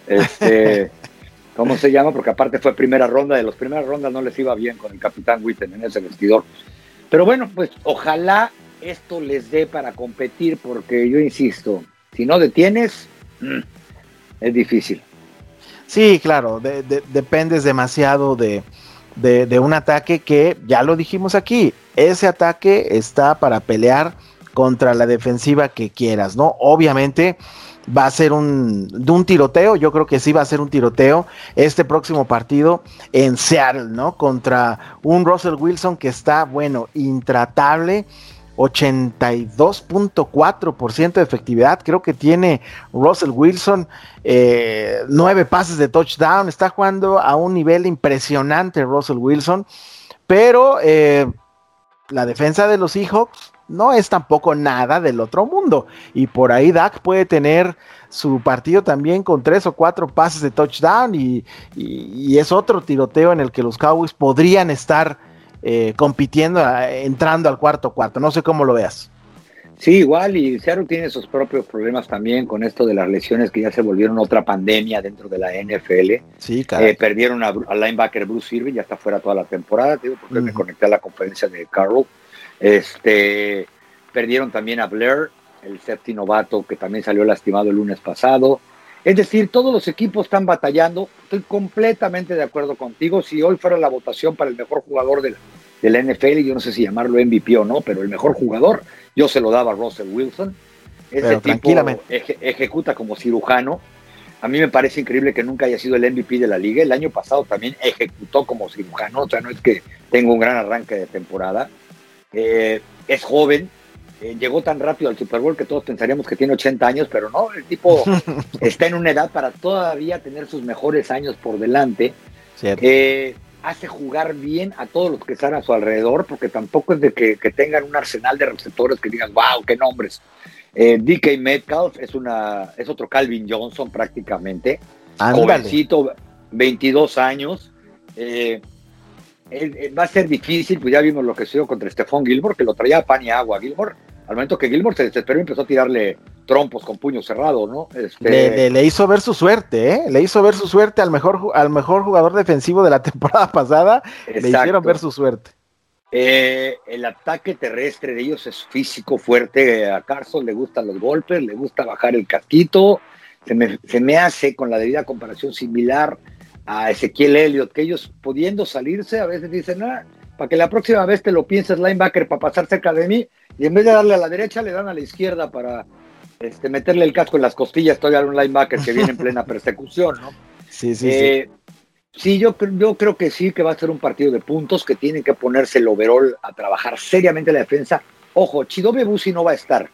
Este, ¿cómo se llama? Porque aparte fue primera ronda, de las primeras rondas no les iba bien con el capitán Witten en ese vestidor. Pero bueno, pues ojalá esto les dé para competir, porque yo insisto, si no detienes, mm, es difícil. Sí, claro, dependes demasiado de, de, un ataque que, ya lo dijimos aquí, ese ataque está para pelear contra la defensiva que quieras, ¿no? Obviamente va a ser un, un tiroteo, yo creo que sí va a ser un tiroteo este próximo partido en Seattle, ¿no? Contra un Russell Wilson que está, bueno, intratable 82.4% de efectividad. Creo que tiene Russell Wilson eh, nueve pases de touchdown. Está jugando a un nivel impresionante Russell Wilson. Pero eh, la defensa de los Seahawks no es tampoco nada del otro mundo. Y por ahí Dak puede tener su partido también con tres o cuatro pases de touchdown. y es otro tiroteo en el que los Cowboys podrían estar eh, compitiendo, entrando al cuarto cuarto. No sé cómo lo veas. Sí, igual, y Seattle tiene sus propios problemas también con esto de las lesiones que ya se volvieron otra pandemia dentro de la NFL. Sí, eh, perdieron al linebacker Bruce Irving, ya está fuera toda la temporada, digo, porque me conecté a la conferencia de Carroll. Este, perdieron también a Blair, el safety novato que también salió lastimado el lunes pasado. Es decir, todos los equipos están batallando. Estoy completamente de acuerdo contigo. Si hoy fuera la votación para el mejor jugador de la, NFL, yo no sé si llamarlo MVP o no, pero el mejor jugador, yo se lo daba a Russell Wilson. Ese tipo ejecuta como cirujano. A mí me parece increíble que nunca haya sido el MVP de la liga. El año pasado también ejecutó como cirujano, o sea, no es que tenga un gran arranque de temporada. Eh, es joven, eh, llegó tan rápido al Super Bowl que todos pensaríamos que tiene 80 años, pero no, el tipo está en una edad para todavía tener sus mejores años por delante. Eh, hace jugar bien a todos los que están a su alrededor, porque tampoco es de que, tengan un arsenal de receptores que digan, wow, qué nombres. Eh, DK Metcalf es, una, es otro Calvin Johnson prácticamente. Jovencito, 22 años. va a ser difícil, pues ya vimos lo que sucedió contra Stephon Gilmore, que lo traía a pan y agua. Gilmore al momento que Gilmore se desesperó y empezó a tirarle trompos con puño cerrado, ¿no? Este, le, hizo ver su suerte, ¿eh? Le hizo ver su suerte al mejor, al mejor jugador defensivo de la temporada pasada. Le hicieron ver su suerte. Eh, el ataque terrestre de ellos es físico, fuerte. A Carson le gustan los golpes, le gusta bajar el casquito. Se me, se me hace, con la debida comparación, similar a Ezequiel Elliott, que ellos pudiendo salirse, a veces dicen, ah, para que la próxima vez te lo pienses linebacker para pasar cerca de mí, y en vez de darle a la derecha, le dan a la izquierda para este, meterle el casco en las costillas todavía a un linebacker que viene en plena persecución, ¿no? Sí, sí, sí. Eh, sí, yo, yo creo que sí, que va a ser un partido de puntos, que tienen que ponerse el overall a trabajar seriamente la defensa. Ojo, Chidobe Busi no va a estar.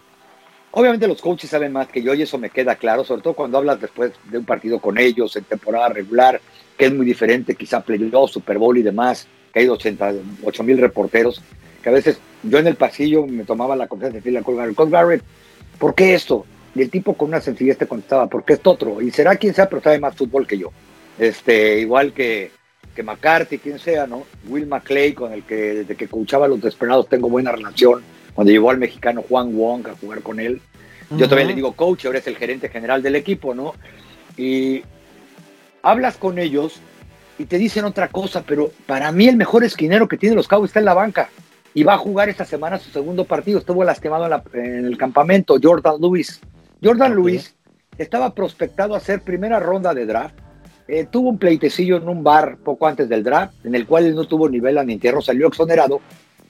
Obviamente los coaches saben más que yo y eso me queda claro, sobre todo cuando hablas después de un partido con ellos en temporada regular, que es muy diferente, quizá playoff, Super Bowl y demás, que hay 88 mil reporteros que a veces yo en el pasillo me tomaba la confianza de decirle a Cole Garrett, Cole Garrett, ¿por qué esto? Y el tipo con una sencillez te contestaba, ¿por qué esto otro? Y será quien sea, pero sabe más fútbol que yo. Este, igual que, que McCarthy, quien sea, ¿no? Will McClay, con el que desde que coachaba a los Desperados tengo buena relación, cuando llevó al mexicano Juan Wong a jugar con él. Yo todavía le digo coach, ahora es el gerente general del equipo, ¿no? Y hablas con ellos y te dicen otra cosa, pero para mí el mejor esquinero que tiene los Cowboys está en la banca y va a jugar esta semana su segundo partido. Estuvo lastimado en, el campamento, Jordan Lewis. Jordan Lewis estaba prospectado a ser primera ronda de draft. Eh, tuvo un pleitecillo en un bar poco antes del draft, en el cual él no tuvo nivel ni entierro, salió exonerado,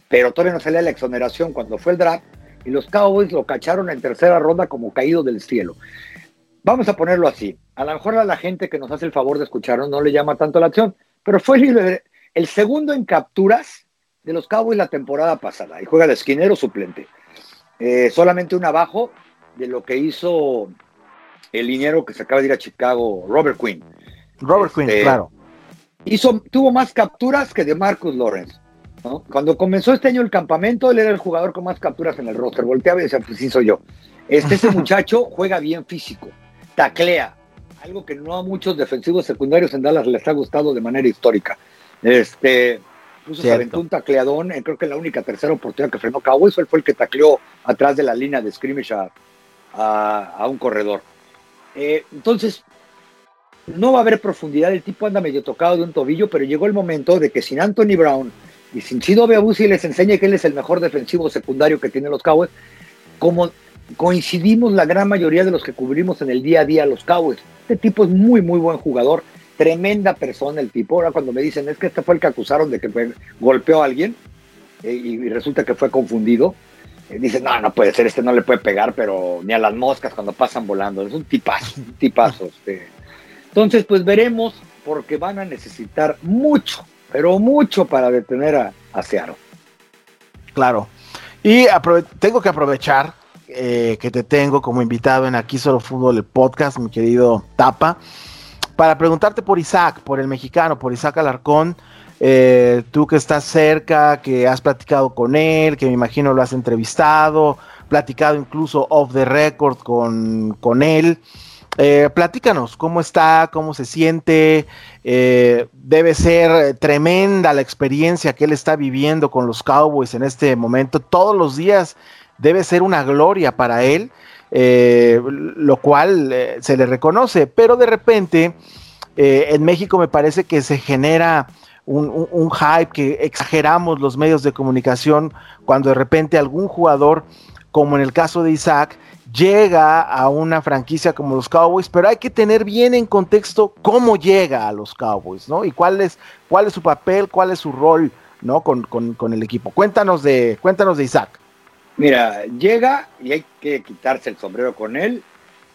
pero todavía no salía la exoneración cuando fue el draft, y los Cowboys lo cacharon en tercera ronda como caído del cielo. Vamos a ponerlo así. A lo mejor a la gente que nos hace el favor de escucharnos no le llama tanto la acción, pero fue el, el segundo en capturas de los Cowboys la temporada pasada y juega de esquinero suplente. Eh, solamente un abajo de lo que hizo el liniero que se acaba de ir a Chicago, Robert Quinn. Robert Quinn, este, claro. Hizo, tuvo más capturas que de Marcus Lawrence. Cuando comenzó este año el campamento, él era el jugador con más capturas en el roster. Volteaba y decía, pues sí soy yo. Este, ese muchacho juega bien físico, taclea, algo que no a muchos defensivos secundarios en Dallas les ha gustado de manera histórica. Este, Incluso se aventó un tacleadón, eh, creo que la única tercera oportunidad que frenó Cowboys fue el que tacleó atrás de la línea de scrimmage a, un corredor. Eh, entonces, no va a haber profundidad, el tipo anda medio tocado de un tobillo, pero llegó el momento de que sin Anthony Brown y sin Chido Beabusi les enseñe que él es el mejor defensivo secundario que tienen los Cowboys, como coincidimos la gran mayoría de los que cubrimos en el día a día los Cowboys. Este tipo es muy, muy buen jugador Tremenda persona el tipo. Ahora cuando me dicen, es que este fue el que acusaron de que golpeó a alguien eh, y, resulta que fue confundido. Eh, dicen, no, no puede ser, este no le puede pegar, pero ni a las moscas cuando pasan volando. Es un tipazo, un tipazo. Este. Entonces, pues veremos, porque van a necesitar mucho, pero mucho para detener a, a Seattle. Claro. Y tengo que aprovechar eh, que te tengo como invitado en Aquí Solo Fútbol, el podcast, mi querido Tapa para preguntarte por Isaac, por el mexicano, por Isaac Alarcón. Eh, tú que estás cerca, que has platicado con él, que me imagino lo has entrevistado, platicado incluso off the record con, con él. Eh, platícanos cómo está, cómo se siente. Eh, debe ser tremenda la experiencia que él está viviendo con los Cowboys en este momento. Todos los días debe ser una gloria para él. Eh, lo cual eh, se le reconoce, pero de repente eh, en México me parece que se genera un, hype, que exageramos los medios de comunicación cuando de repente algún jugador, como en el caso de Isaac, llega a una franquicia como los Cowboys, pero hay que tener bien en contexto cómo llega a los Cowboys, ¿no? Y cuál es, cuál es su papel, cuál es su rol, ¿no? Con, con el equipo. Cuéntanos de, cuéntanos de Isaac. Mira, llega y hay que quitarse el sombrero con él,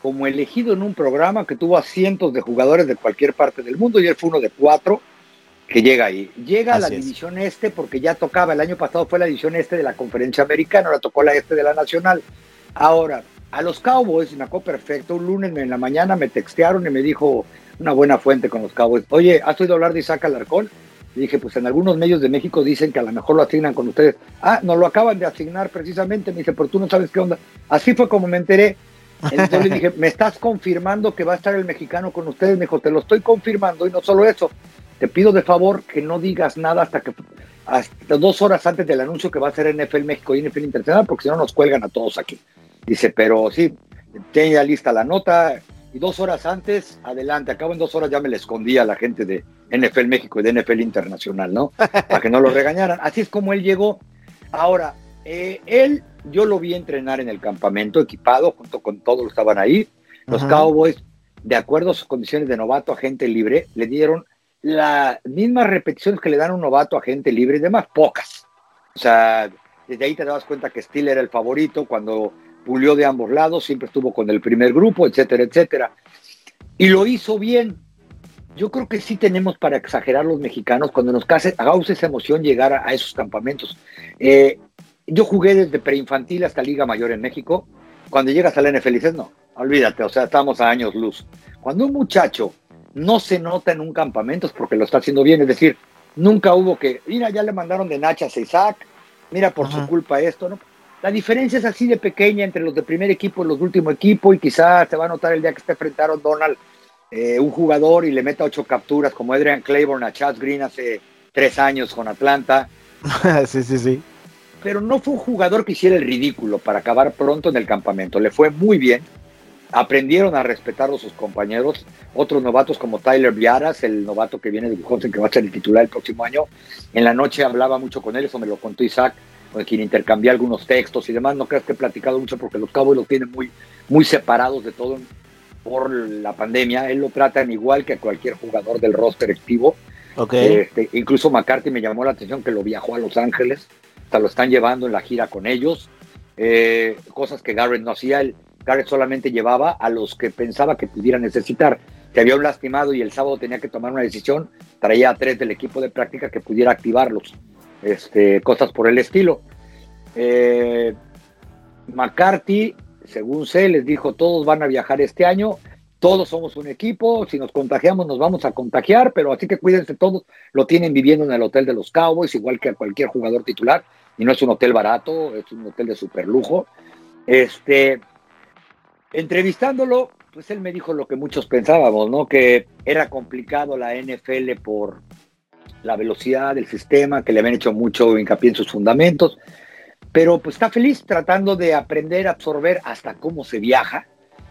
como elegido en un programa que tuvo a cientos de jugadores de cualquier parte del mundo y él fue uno de cuatro que llega ahí. Llega a la división este porque ya tocaba, el año pasado fue la división este de la conferencia americana, ahora tocó la este de la nacional. Ahora, a los Cowboys, me acuerdo perfecto, un lunes en la mañana me textearon y me dijo una buena fuente con los Cowboys, oye, ¿has oído hablar de Isaac Alarcón? Dije, pues en algunos medios de México dicen que a lo mejor lo asignan con ustedes. Ah, nos lo acaban de asignar precisamente. Me dice, pero tú no sabes qué onda. Así fue como me enteré. Entonces le dije, ¿me estás confirmando que va a estar el mexicano con ustedes? Me dijo, te lo estoy confirmando y no solo eso. Te pido de favor que no digas nada hasta que hasta dos horas antes del anuncio que va a ser NFL México y NFL Internacional, porque si no nos cuelgan a todos aquí. Dice, pero sí, tenía lista la nota, y dos horas antes, adelante, acabo en dos horas ya me le escondí a la gente de NFL México y de NFL Internacional, ¿no? Para que no lo regañaran. Así es como él llegó. Ahora, eh, él, yo lo vi entrenar en el campamento equipado, junto con todos los que estaban ahí. Los Cowboys, de acuerdo a sus condiciones de novato a gente libre, le dieron las mismas repeticiones que le dan a un novato a gente libre y demás, pocas. O sea, desde ahí te das cuenta que Steele era el favorito cuando pulió de ambos lados, siempre estuvo con el primer grupo, etcétera, etcétera. Y lo hizo bien. Yo creo que sí tenemos para exagerar los mexicanos cuando nos case, hagamos esa emoción llegar a, esos campamentos. Eh, yo jugué desde preinfantil hasta Liga Mayor en México. Cuando llegas a la NFL dices, no, olvídate, o sea, estamos a años luz. Cuando un muchacho no se nota en un campamento es porque lo está haciendo bien, es decir, nunca hubo que, mira, ya le mandaron de Nachas a Isaac, mira por su culpa esto, ¿no? La diferencia es así de pequeña entre los de primer equipo y los de último equipo y quizás se va a notar el día que frente a Donald eh, un jugador y le meta ocho capturas como Adrian Claiborne a Chad Green hace tres años con Atlanta. sí, sí, sí. Pero no fue un jugador que hiciera el ridículo para acabar pronto en el campamento. Le fue muy bien. Aprendieron a respetar a sus compañeros. Otros novatos como Tyler Viaras, el novato que viene de Wisconsin, que va a ser el titular el próximo año. En la noche hablaba mucho con él, eso me lo contó Isaac, con quien intercambié algunos textos y demás. No creas que he platicado mucho porque los Cowboys los tienen muy, muy separados de todo por la pandemia. Él lo tratan igual que cualquier jugador del roster activo. Okay. Este, incluso McCarthy me llamó la atención que lo viajó a Los Ángeles. Hasta lo están llevando en la gira con ellos. Eh, cosas que Garrett no hacía. Él, Garrett solamente llevaba a los que pensaba que pudiera necesitar. Se había un lastimado y el sábado tenía que tomar una decisión. Traía a tres del equipo de práctica que pudiera activarlos. Este, cosas por el estilo. Eh, McCarthy según sé, les dijo, todos van a viajar este año, todos somos un equipo, si nos contagiamos nos vamos a contagiar, pero así que cuídense todos, lo tienen viviendo en el hotel de los Cowboys, igual que a cualquier jugador titular, y no es un hotel barato, es un hotel de super lujo. Este, entrevistándolo, pues él me dijo lo que muchos pensábamos, ¿no? Que era complicado la NFL por la velocidad del sistema, que le habían hecho mucho hincapié en sus fundamentos, pero pues está feliz tratando de aprender, absorber hasta cómo se viaja,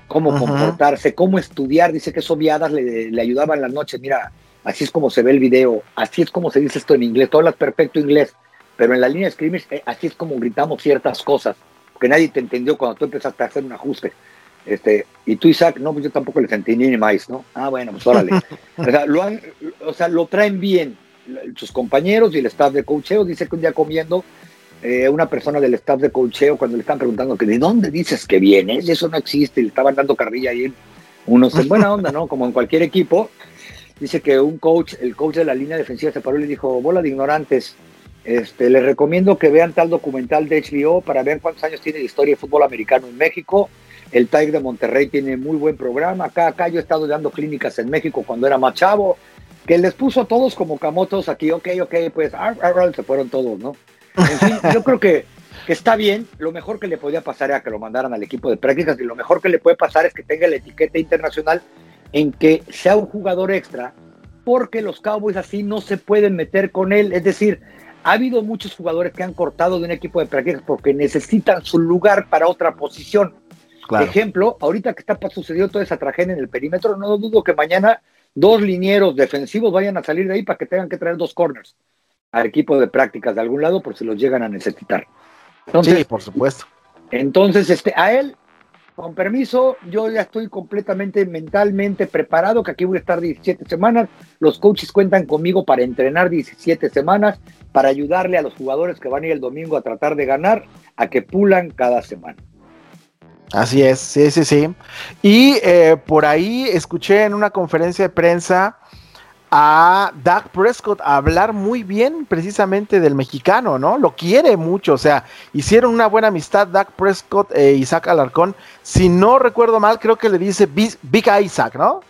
cómo comportarse, cómo estudiar. Dice que esos viadas le, le ayudaban las noches. Mira, así es como se ve el video, así es como se dice esto en inglés. Tú hablas perfecto inglés, pero en la línea de scrimmage, eh, así es como gritamos ciertas cosas, que nadie te entendió cuando tú empezaste a hacer un ajuste. Este, y tú, Isaac, no, pues yo tampoco les entendí ni más, ¿no? Ah, bueno, pues órale. o, sea, lo han, o sea, lo traen bien sus compañeros y el staff de coacheo. Dice que un día comiendo eh, una persona del staff de cocheo cuando le están preguntando que de dónde dices que vienes, eso no existe, le estaban dando carrilla ahí, unos en buena onda, ¿no? Como en cualquier equipo, dice que un coach, el coach de la línea defensiva se paró y le dijo, bola de ignorantes, este, les recomiendo que vean tal documental de HBO para ver cuántos años tiene de historia de fútbol americano en México. El TAIC de Monterrey tiene muy buen programa. Acá, acá yo he estado dando clínicas en México cuando era más chavo, que les puso a todos como camotos aquí, ok, ok, pues se fueron todos, ¿no? En fin, yo creo que, está bien. Lo mejor que le podía pasar era que lo mandaran al equipo de prácticas y lo mejor que le puede pasar es que tenga la etiqueta internacional en que sea un jugador extra, porque los Cowboys así no se pueden meter con él. Es decir, ha habido muchos jugadores que han cortado de un equipo de prácticas porque necesitan su lugar para otra posición. Ejemplo, ahorita que está sucediendo toda esa tragedia en el perímetro, no dudo que mañana dos linieros defensivos vayan a salir de ahí para que tengan que traer dos corners al equipo de prácticas de algún lado por si los llegan a necesitar. sí, por supuesto. Entonces, este, a él, con permiso, yo ya estoy completamente mentalmente preparado, que aquí voy a estar 17 semanas. Los coaches cuentan conmigo para entrenar 17 semanas, para ayudarle a los jugadores que van a ir el domingo a tratar de ganar, a que pulan cada semana. Así es, sí, sí, sí. Y eh, por ahí escuché en una conferencia de prensa a Dak Prescott hablar muy bien precisamente del mexicano, ¿no? Lo quiere mucho, o sea, hicieron una buena amistad Dak Prescott e Isaac Alarcón. Si no recuerdo mal, creo que le dice Big, Isaac, ¿no?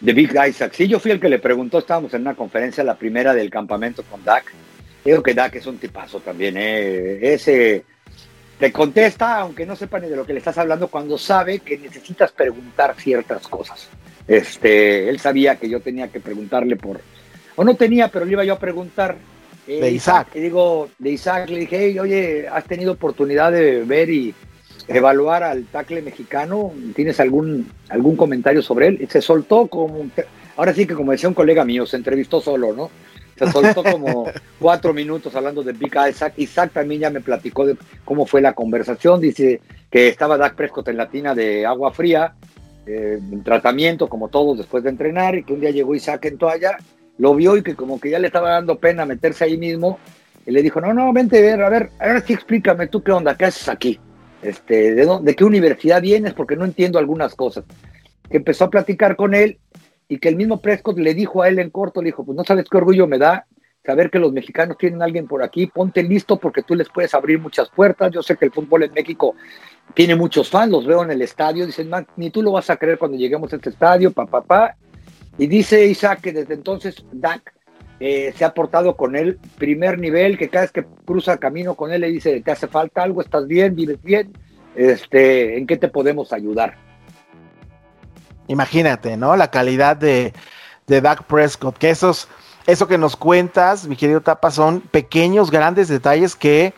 De Big Isaac. Sí, yo fui el que le preguntó, estábamos en una conferencia, la primera del campamento con Dak. Digo que Dak es un tipazo también, ¿eh? Ese te contesta, aunque no sepa ni de lo que le estás hablando, cuando sabe que necesitas preguntar ciertas cosas. Este, él sabía que yo tenía que preguntarle por, o no tenía, pero le iba yo a preguntar. Eh, de Isaac. Y digo, de Isaac, le dije, oye, ¿has tenido oportunidad de ver y evaluar al tackle mexicano? ¿Tienes algún, algún comentario sobre él? Y se soltó como, ahora sí que como decía un colega mío, se entrevistó solo, ¿no? Se soltó como cuatro minutos hablando de Big Isaac. Isaac también ya me platicó de cómo fue la conversación. Dice que estaba Dak Prescott en la tina de agua fría eh, tratamiento como todos después de entrenar y que un día llegó Isaac en toalla, lo vio y que como que ya le estaba dando pena meterse ahí mismo y le dijo, no, no, vente a ver, a ver, ahora sí explícame tú qué onda, qué haces aquí, este, de, de qué universidad vienes porque no entiendo algunas cosas. Que empezó a platicar con él y que el mismo Prescott le dijo a él en corto, le dijo, pues no sabes qué orgullo me da saber que los mexicanos tienen a alguien por aquí, ponte listo porque tú les puedes abrir muchas puertas. Yo sé que el fútbol en México tiene muchos fans, los veo en el estadio, dicen, ni tú lo vas a creer cuando lleguemos a este estadio, papá, papá. Y dice Isaac que desde entonces Dak eh, se ha portado con él primer nivel, que cada vez que cruza camino con él le dice, te hace falta algo, estás bien, vives bien, este, ¿en qué te podemos ayudar? Imagínate, ¿no? La calidad de, de Dak Prescott, que esos, eso que nos cuentas, mi querido Tapa, son pequeños, grandes detalles que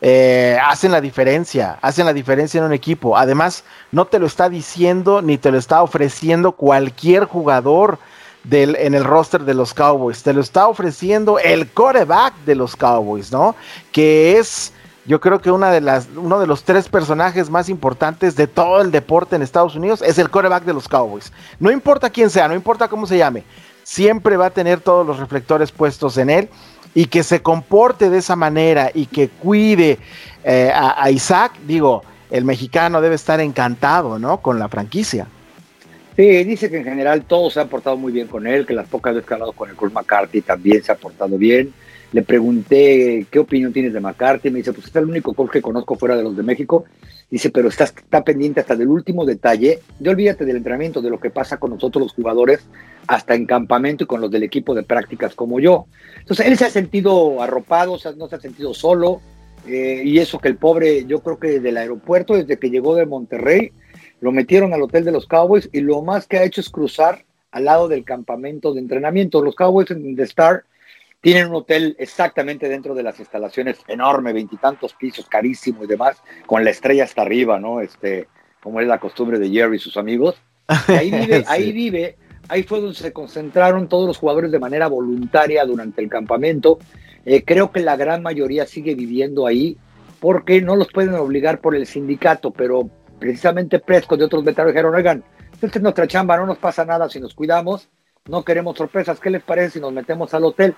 eh, hacen la diferencia, hacen la diferencia en un equipo. Además, no te lo está diciendo ni te lo está ofreciendo cualquier jugador del, en el roster de los Cowboys. Te lo está ofreciendo el coreback de los Cowboys, ¿no? Que es, yo creo que una de las, uno de los tres personajes más importantes de todo el deporte en Estados Unidos es el coreback de los Cowboys. No importa quién sea, no importa cómo se llame, siempre va a tener todos los reflectores puestos en él y que se comporte de esa manera y que cuide eh, a, Isaac, digo, el mexicano debe estar encantado, ¿no? Con la franquicia. Sí, dice que en general todo se ha portado muy bien con él, que las pocas veces que ha hablado con el Cole McCarthy también se ha portado bien. Le pregunté qué opinión tienes de McCarthy, me dice, pues es el único coach que conozco fuera de los de México. Dice, pero está, está pendiente hasta del último detalle. De olvídate del entrenamiento, de lo que pasa con nosotros los jugadores, hasta en campamento y con los del equipo de prácticas como yo. Entonces, él se ha sentido arropado, o sea, no se ha sentido solo, eh, y eso que el pobre, yo creo que desde el aeropuerto, desde que llegó de Monterrey, lo metieron al hotel de los Cowboys y lo más que ha hecho es cruzar al lado del campamento de entrenamiento. Los Cowboys en The Star tienen un hotel exactamente dentro de las instalaciones, enorme, veintitantos pisos, carísimo y demás, con la estrella hasta arriba, ¿no? Este, como es la costumbre de Jerry y sus amigos. ahí vive, ahí vive Ahí fue donde se concentraron todos los jugadores de manera voluntaria durante el campamento. Eh, creo que la gran mayoría sigue viviendo ahí porque no los pueden obligar por el sindicato, pero precisamente Prescott de otros veteranos dijeron, oigan, esta es nuestra chamba, no nos pasa nada si nos cuidamos, no queremos sorpresas, ¿qué les parece si nos metemos al hotel?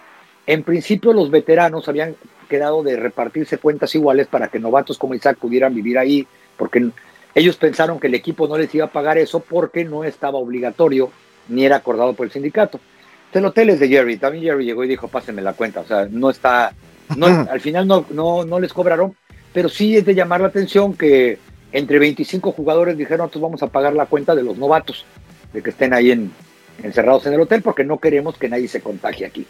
En principio los veteranos habían quedado de repartirse cuentas iguales para que novatos como Isaac pudieran vivir ahí, porque ellos pensaron que el equipo no les iba a pagar eso porque no estaba obligatorio ni era acordado por el sindicato. El hotel es de Jerry, también Jerry llegó y dijo, pásenme la cuenta, o sea, no está, no, al final no, no, no les cobraron, pero sí es de llamar la atención que entre 25 jugadores dijeron, nosotros vamos a pagar la cuenta de los novatos, de que estén ahí en, encerrados en el hotel, porque no queremos que nadie se contagie aquí.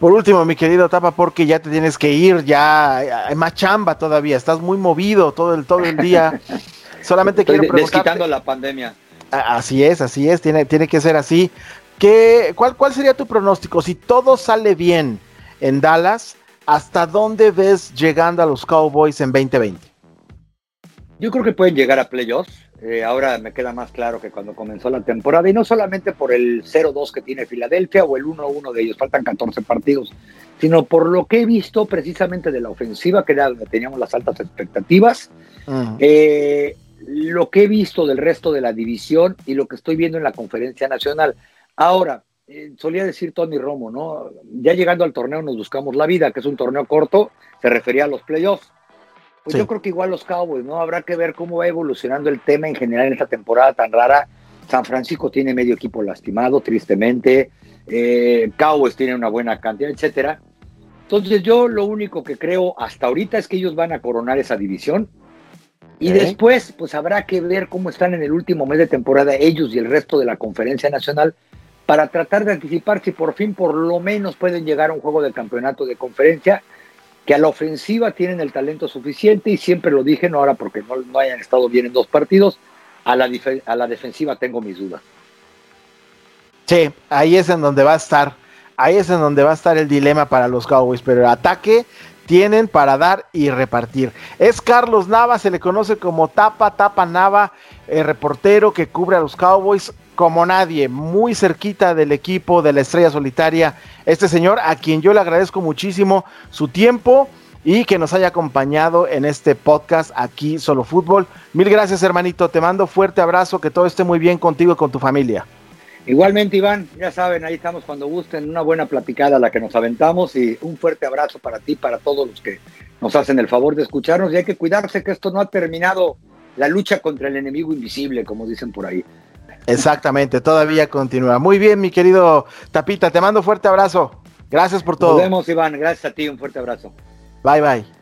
Por último, mi querido Tapa, porque ya te tienes que ir, ya hay más chamba todavía, estás muy movido todo el, todo el día. Solamente quiero preguntarte. Desquitando la pandemia. Así es, así es, tiene, tiene que ser así. ¿Qué, cuál, ¿Cuál sería tu pronóstico? Si todo sale bien en Dallas, ¿hasta dónde ves llegando a los Cowboys en 2020? Yo creo que pueden llegar a playoffs. Eh, ahora me queda más claro que cuando comenzó la temporada, y no solamente por el 0-2 que tiene Filadelfia o el 1-1 de ellos, faltan 14 partidos, sino por lo que he visto precisamente de la ofensiva, que era donde teníamos las altas expectativas. eh, lo que he visto del resto de la división y lo que estoy viendo en la conferencia nacional. Ahora, eh, solía decir Tony Romo, ¿no? Ya llegando al torneo nos buscamos la vida, que es un torneo corto, se refería a los playoffs. Pues yo creo que igual los Cowboys, ¿no? Habrá que ver cómo va evolucionando el tema en general en esta temporada tan rara. San Francisco tiene medio equipo lastimado, tristemente. Eh, Cowboys tiene una buena cantidad, etcétera. Entonces yo lo único que creo hasta ahorita es que ellos van a coronar esa división y después, pues habrá que ver cómo están en el último mes de temporada ellos y el resto de la conferencia nacional para tratar de anticipar si por fin por lo menos pueden llegar a un juego de campeonato de conferencia, que a la ofensiva tienen el talento suficiente y siempre lo dije, no ahora porque no, hayan estado bien en dos partidos, a la, a la defensiva tengo mis dudas. Sí, ahí es en donde va a estar, ahí es en donde va a estar el dilema para los Cowboys, pero el ataque tienen para dar y repartir. Es Carlos Nava, se le conoce como Tapa, Tapa Nava, el reportero que cubre a los Cowboys como nadie, muy cerquita del equipo de la estrella solitaria. Este señor, a quien yo le agradezco muchísimo su tiempo y que nos haya acompañado en este podcast aquí Solo Fútbol. Mil gracias, hermanito. Te mando fuerte abrazo, que todo esté muy bien contigo y con tu familia. Igualmente, Iván, ya saben, ahí estamos cuando gusten, una buena platicada la que nos aventamos y un fuerte abrazo para ti, para todos los que nos hacen el favor de escucharnos y hay que cuidarse que esto no ha terminado la lucha contra el enemigo invisible, como dicen por ahí. Exactamente, todavía continúa. Muy bien, mi querido Tapita, te mando fuerte abrazo. Gracias por todo. Nos vemos, Iván. Gracias a ti, un fuerte abrazo. Bye, bye.